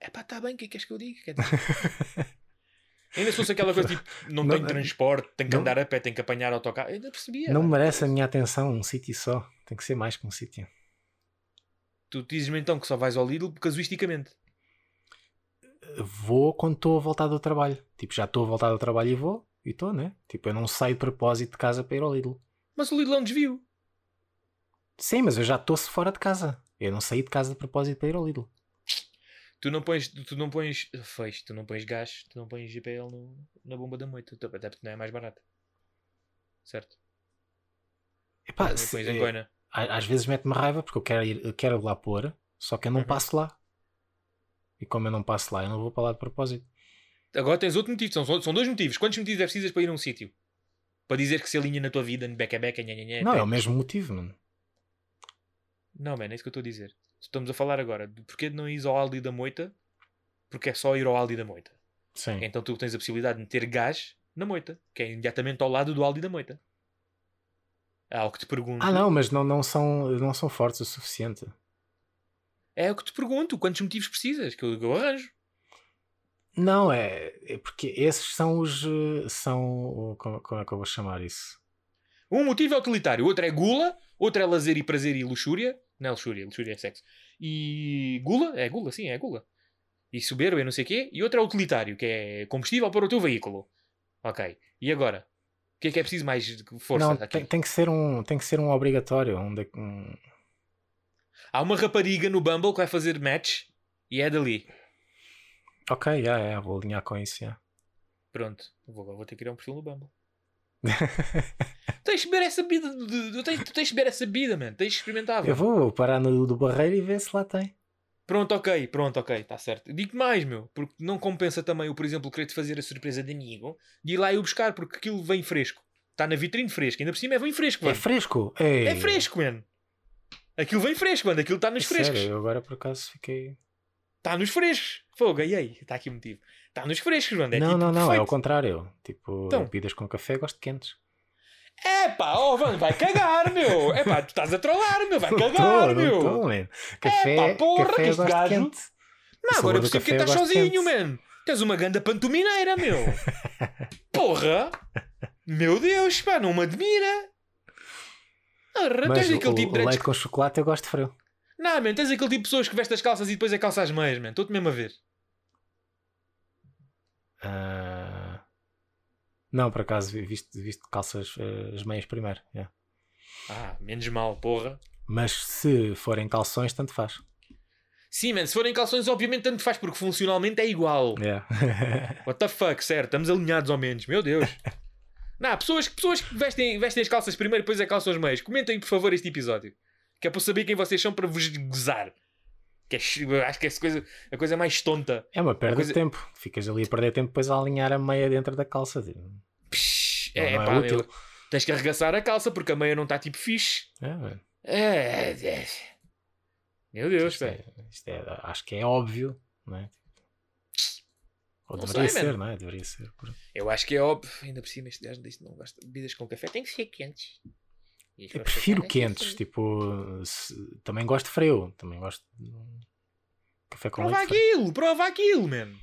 É pá, está bem, o que é que és que eu diga? Quer dizer, Ainda se fosse aquela coisa tipo, não, Não, tenho transporte, tenho que não. andar a pé, tenho que apanhar autocarro. Eu ainda percebia. Não merece a minha atenção um sítio só. Tem que ser mais que um sítio. Tu dizes-me então que só vais ao Lidl casuisticamente. Vou quando estou a voltar do trabalho. Tipo, já estou a voltar do trabalho e vou. E estou, né? Tipo, eu não saio de propósito de casa para ir ao Lidl. Mas o Lidl é um desvio. Sim, mas eu já estou fora de casa. Eu não saí de casa de propósito para ir ao Lidl. Tu não pões, tu não pões, fez, tu não pões gás, tu não pões GPL no- na bomba da moita, Tu- até porque não é mais barato. Certo? Epá, se- pões em é, às vezes mete-me raiva porque eu quero, ir, eu quero lá pôr, só que eu não Uhum. passo lá. E como eu não passo lá, eu não vou para lá de propósito. Agora tens outro motivo, são, são dois motivos. Quantos motivos é precisas para ir a um sítio? Para dizer que se alinha na tua vida, beca beca, nha, nha, nha, não, é o mesmo motivo, mano. Não, man, é isso que eu estou a dizer. Estamos a falar agora de porquê de não ires ao Aldi da Moita, porque é só ir ao Aldi da Moita. Sim. Então tu tens a possibilidade de meter gás na Moita, que é imediatamente ao lado do Aldi da Moita. É o que te pergunto. Ah, não, mas não, não, são, não são fortes o suficiente. É o que te pergunto. Quantos motivos precisas? Que eu, eu arranjo. Não, é, é porque esses são os. eh, São. Como, como é que eu vou chamar isso? Um motivo é utilitário, outro é gula, outro é lazer e prazer e luxúria. Não é luxúria, luxúria é sexo. E gula, é gula, sim, é gula. E soberba e não sei o quê. E outro é utilitário, que é combustível para o teu veículo. Ok. E agora? O que é que é preciso mais de força não, tem, tem que ser um, tem que ser um obrigatório. Um, de- um- Há uma rapariga no Bumble que vai fazer match e é dali. Ok, já, é, vou alinhar com isso. já. Pronto. Vou, vou ter que criar um perfil no Bumble. Tens de beber essa bebida. Tu tens, tu tens de beber essa bebida, man. Tens de experimentar. Eu vá. vou parar no do barreiro e ver se lá tem. Pronto, ok, pronto, ok, está certo. Digo mais, meu, porque não compensa também eu, por exemplo, querer-te fazer a surpresa de amigo de ir lá e o buscar, porque aquilo vem fresco. Está na vitrine fresco, ainda por cima é bem fresco, É mano. fresco? Ei. É fresco, mano. Aquilo vem fresco, mano, aquilo está nos frescos. Sério, eu agora por acaso fiquei. Está nos frescos. Fogo, aí, aí, está aqui o motivo. Está nos frescos, mano. É não, tipo não, não, é o contrário. Tipo, Então. bebidas com café gosto de quentes. É pá, oh, mano, vai cagar, meu. É pá, tu estás a trollar, meu, vai cagar, tô, meu. tô, man. Café, pá, porra, café que este gajo- quente. Não, agora eu percebo que estás sozinho, quente. man. Tens uma ganda pantomineira, meu. Porra. Meu Deus, pá, não me admira. Arra, Mas tens o, aquele tipo o de leite com chocolate eu gosto de frio. Não, man, tens aquele tipo de pessoas que vestem as calças e depois é calça às meias, man. Estou-te mesmo a ver. Ah, Não, por acaso vi- visto, visto calças eh, as meias primeiro. yeah. Ah, menos mal, porra. Mas se forem calções, tanto faz. Sim, man, se forem calções, obviamente tanto faz, porque funcionalmente é igual. Yeah. What the fuck, certo? Estamos alinhados ao menos. Meu Deus. Não, pessoas, pessoas que vestem, vestem as calças primeiro, depois a calçam os meios. Comentem, por favor, este episódio. Que é para eu saber quem vocês são para vos gozar. Que é, acho que é essa coisa, a coisa mais tonta. É uma perda coisa- de tempo. Ficas ali a perder tempo depois a alinhar a meia dentro da calça. tipo. Psh, Não, é, não é pá, útil. meu, tens que arregaçar a calça porque a meia não está tipo fixe. É, mano. É, é. Meu Deus, Isto é, isto é- acho que é óbvio, não é? Ou Não deveria sei, ser, não é? Deveria ser. por- Eu acho que é óbvio. Ainda por cima, este gajo não gosta de bebidas com café. Tem que ser quentes. E Eu prefiro querem quentes, assim. tipo, se- também gosto de frio, também gosto de café com Prova leite frio. aquilo, prova aquilo, mano.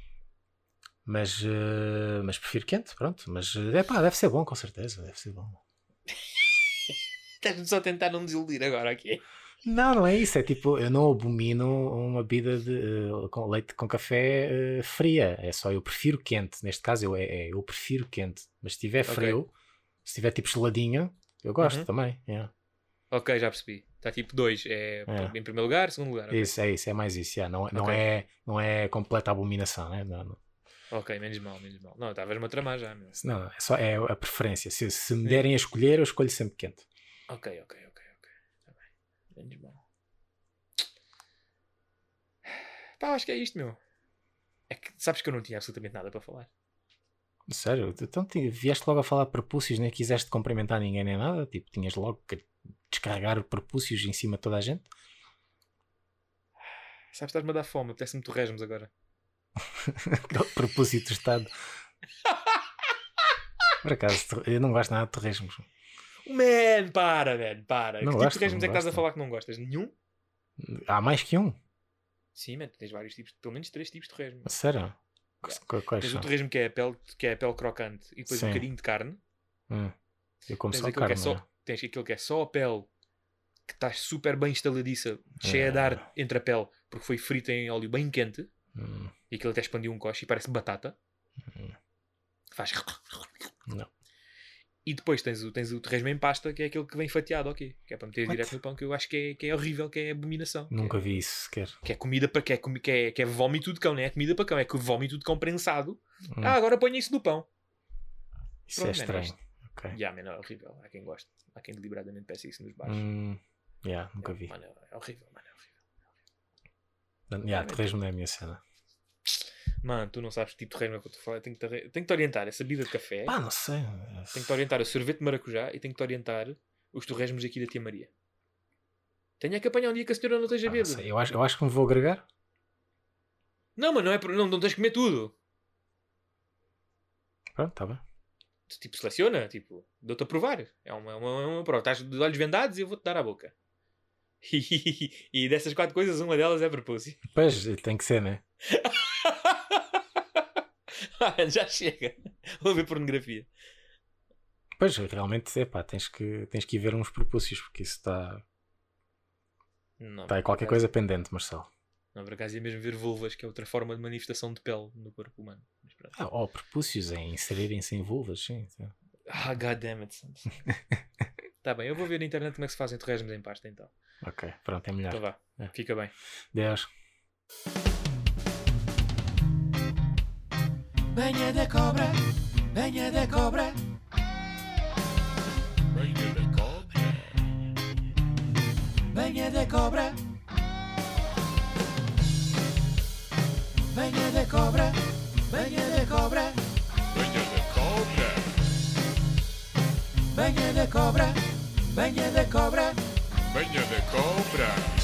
Mas, eh, mas prefiro quente, pronto. Mas é pá, deve ser bom, com certeza, deve ser bom. Estás-me só a tentar não desiludir agora aqui. Não, não é isso. É tipo, eu não abomino uma bebida de, eh, com leite com café eh, fria. É só eu prefiro quente. Neste caso, eu, é, é, eu prefiro quente. Mas se tiver Ok. frio, se tiver tipo geladinho, eu gosto Uhum. também. yeah. Ok, já percebi. Está tipo dois. É, É. em primeiro lugar, segundo lugar. ok. Isso, é isso, é mais isso. yeah. Não, não, Ok. é, não é completa abominação, né? Não, não. Ok, menos mal, menos mal. Não, estavas-me a tramar já, meu. Não, é só é a preferência. Se, se me derem a escolher, eu escolho sempre quente. Ok, ok, ok, ok. Está bem. Menos mal. Pá, acho que é isto, meu. É que sabes que eu não tinha absolutamente nada para falar. Sério, então ti- vieste logo a falar de prepúcios, nem quiseste cumprimentar ninguém nem nada. Tipo, tinhas logo que descarregar prepúcios em cima de toda a gente. Sabes, estás-me a dar fome. Apetece-me torresmos agora. Aquele prepúcio tostado. Por acaso, eu não gosto nada de torresmos. Man, para, man, para. Não que tipo gosto, de torresmos é que estás a falar que não gostas? Nenhum? Há mais que um? Sim, man, tens vários tipos, pelo menos três tipos de torresmo. A Sério? Quais Tens são? o torresmo que é a pele, que é a pele crocante e depois um Sim. bocadinho de carne. Hum. Eu como Tens só aquele, carne. que é só, né? tens aquele que é só a pele que está super bem instaladiça, cheia de Ah. ar entre a pele, porque foi frita em óleo bem quente Hum, e aquilo até expandiu um coche e parece batata. Hum. Faz. Não. E depois tens o, tens o torresmo em pasta, que é aquele que vem fatiado, ok. Que é para meter What? direto no pão, que eu acho que é, que é horrível, que é abominação. que é- Nunca vi isso sequer. Que é comida para que é, que é, que é vómito de cão, não é comida para cão, é que vómito de cão prensado. Hum, Ah, agora ponha isso no pão. isso é pronto, man, estranho. isto- Ok. Já, mano, é horrível. Há quem goste. Há quem deliberadamente peça isso nos bares. Hum, yeah, nunca vi. Mano, é horrível, mano, é horrível. Yeah, torresmo não é a minha cena. Mano, tu não sabes que tipo de torresmo é que eu estou a falar. Tenho que te, tenho que te orientar essa bebida de café. Pá, não sei. Tenho que te orientar o sorvete de maracujá e tenho que te orientar os torresmos aqui da Tia Maria. Tenho é que apanhar um dia que a senhora não esteja não bêbada. Eu, acho, eu acho que me vou agregar. Não, mas não é não, não tens que comer tudo. Pronto, tá bem. Tu, tipo, seleciona, tipo, dou-te a provar. É uma, é uma, uma prova. Estás de olhos vendados e eu vou-te dar à boca. e dessas quatro coisas, uma delas é propósito. Pois, tem que ser, né? Já chega. Vou ver pornografia. Pois, realmente, é pá, tens que, tens que ir ver uns propúcios, porque isso está Não, tá aí qualquer acaso- coisa pendente, Marcelo. Não, por acaso ia mesmo ver vulvas, que é outra forma de manifestação de pele no corpo humano. Ah, oh, propúcios em inserirem-se em vulvas, sim. Ah, god damn it. Santos. tá bem, eu vou ver na internet como é que se fazem torresmos em pasta então. Ok, pronto, é melhor. Então vá, É. fica bem. Deus. Venha de cobra, venha de cobra, Venha de cobra. venha de cobra. Venha de cobra, venha de cobra, Venha de cobra. venha de cobra, venha de cobra. Venha de cobra.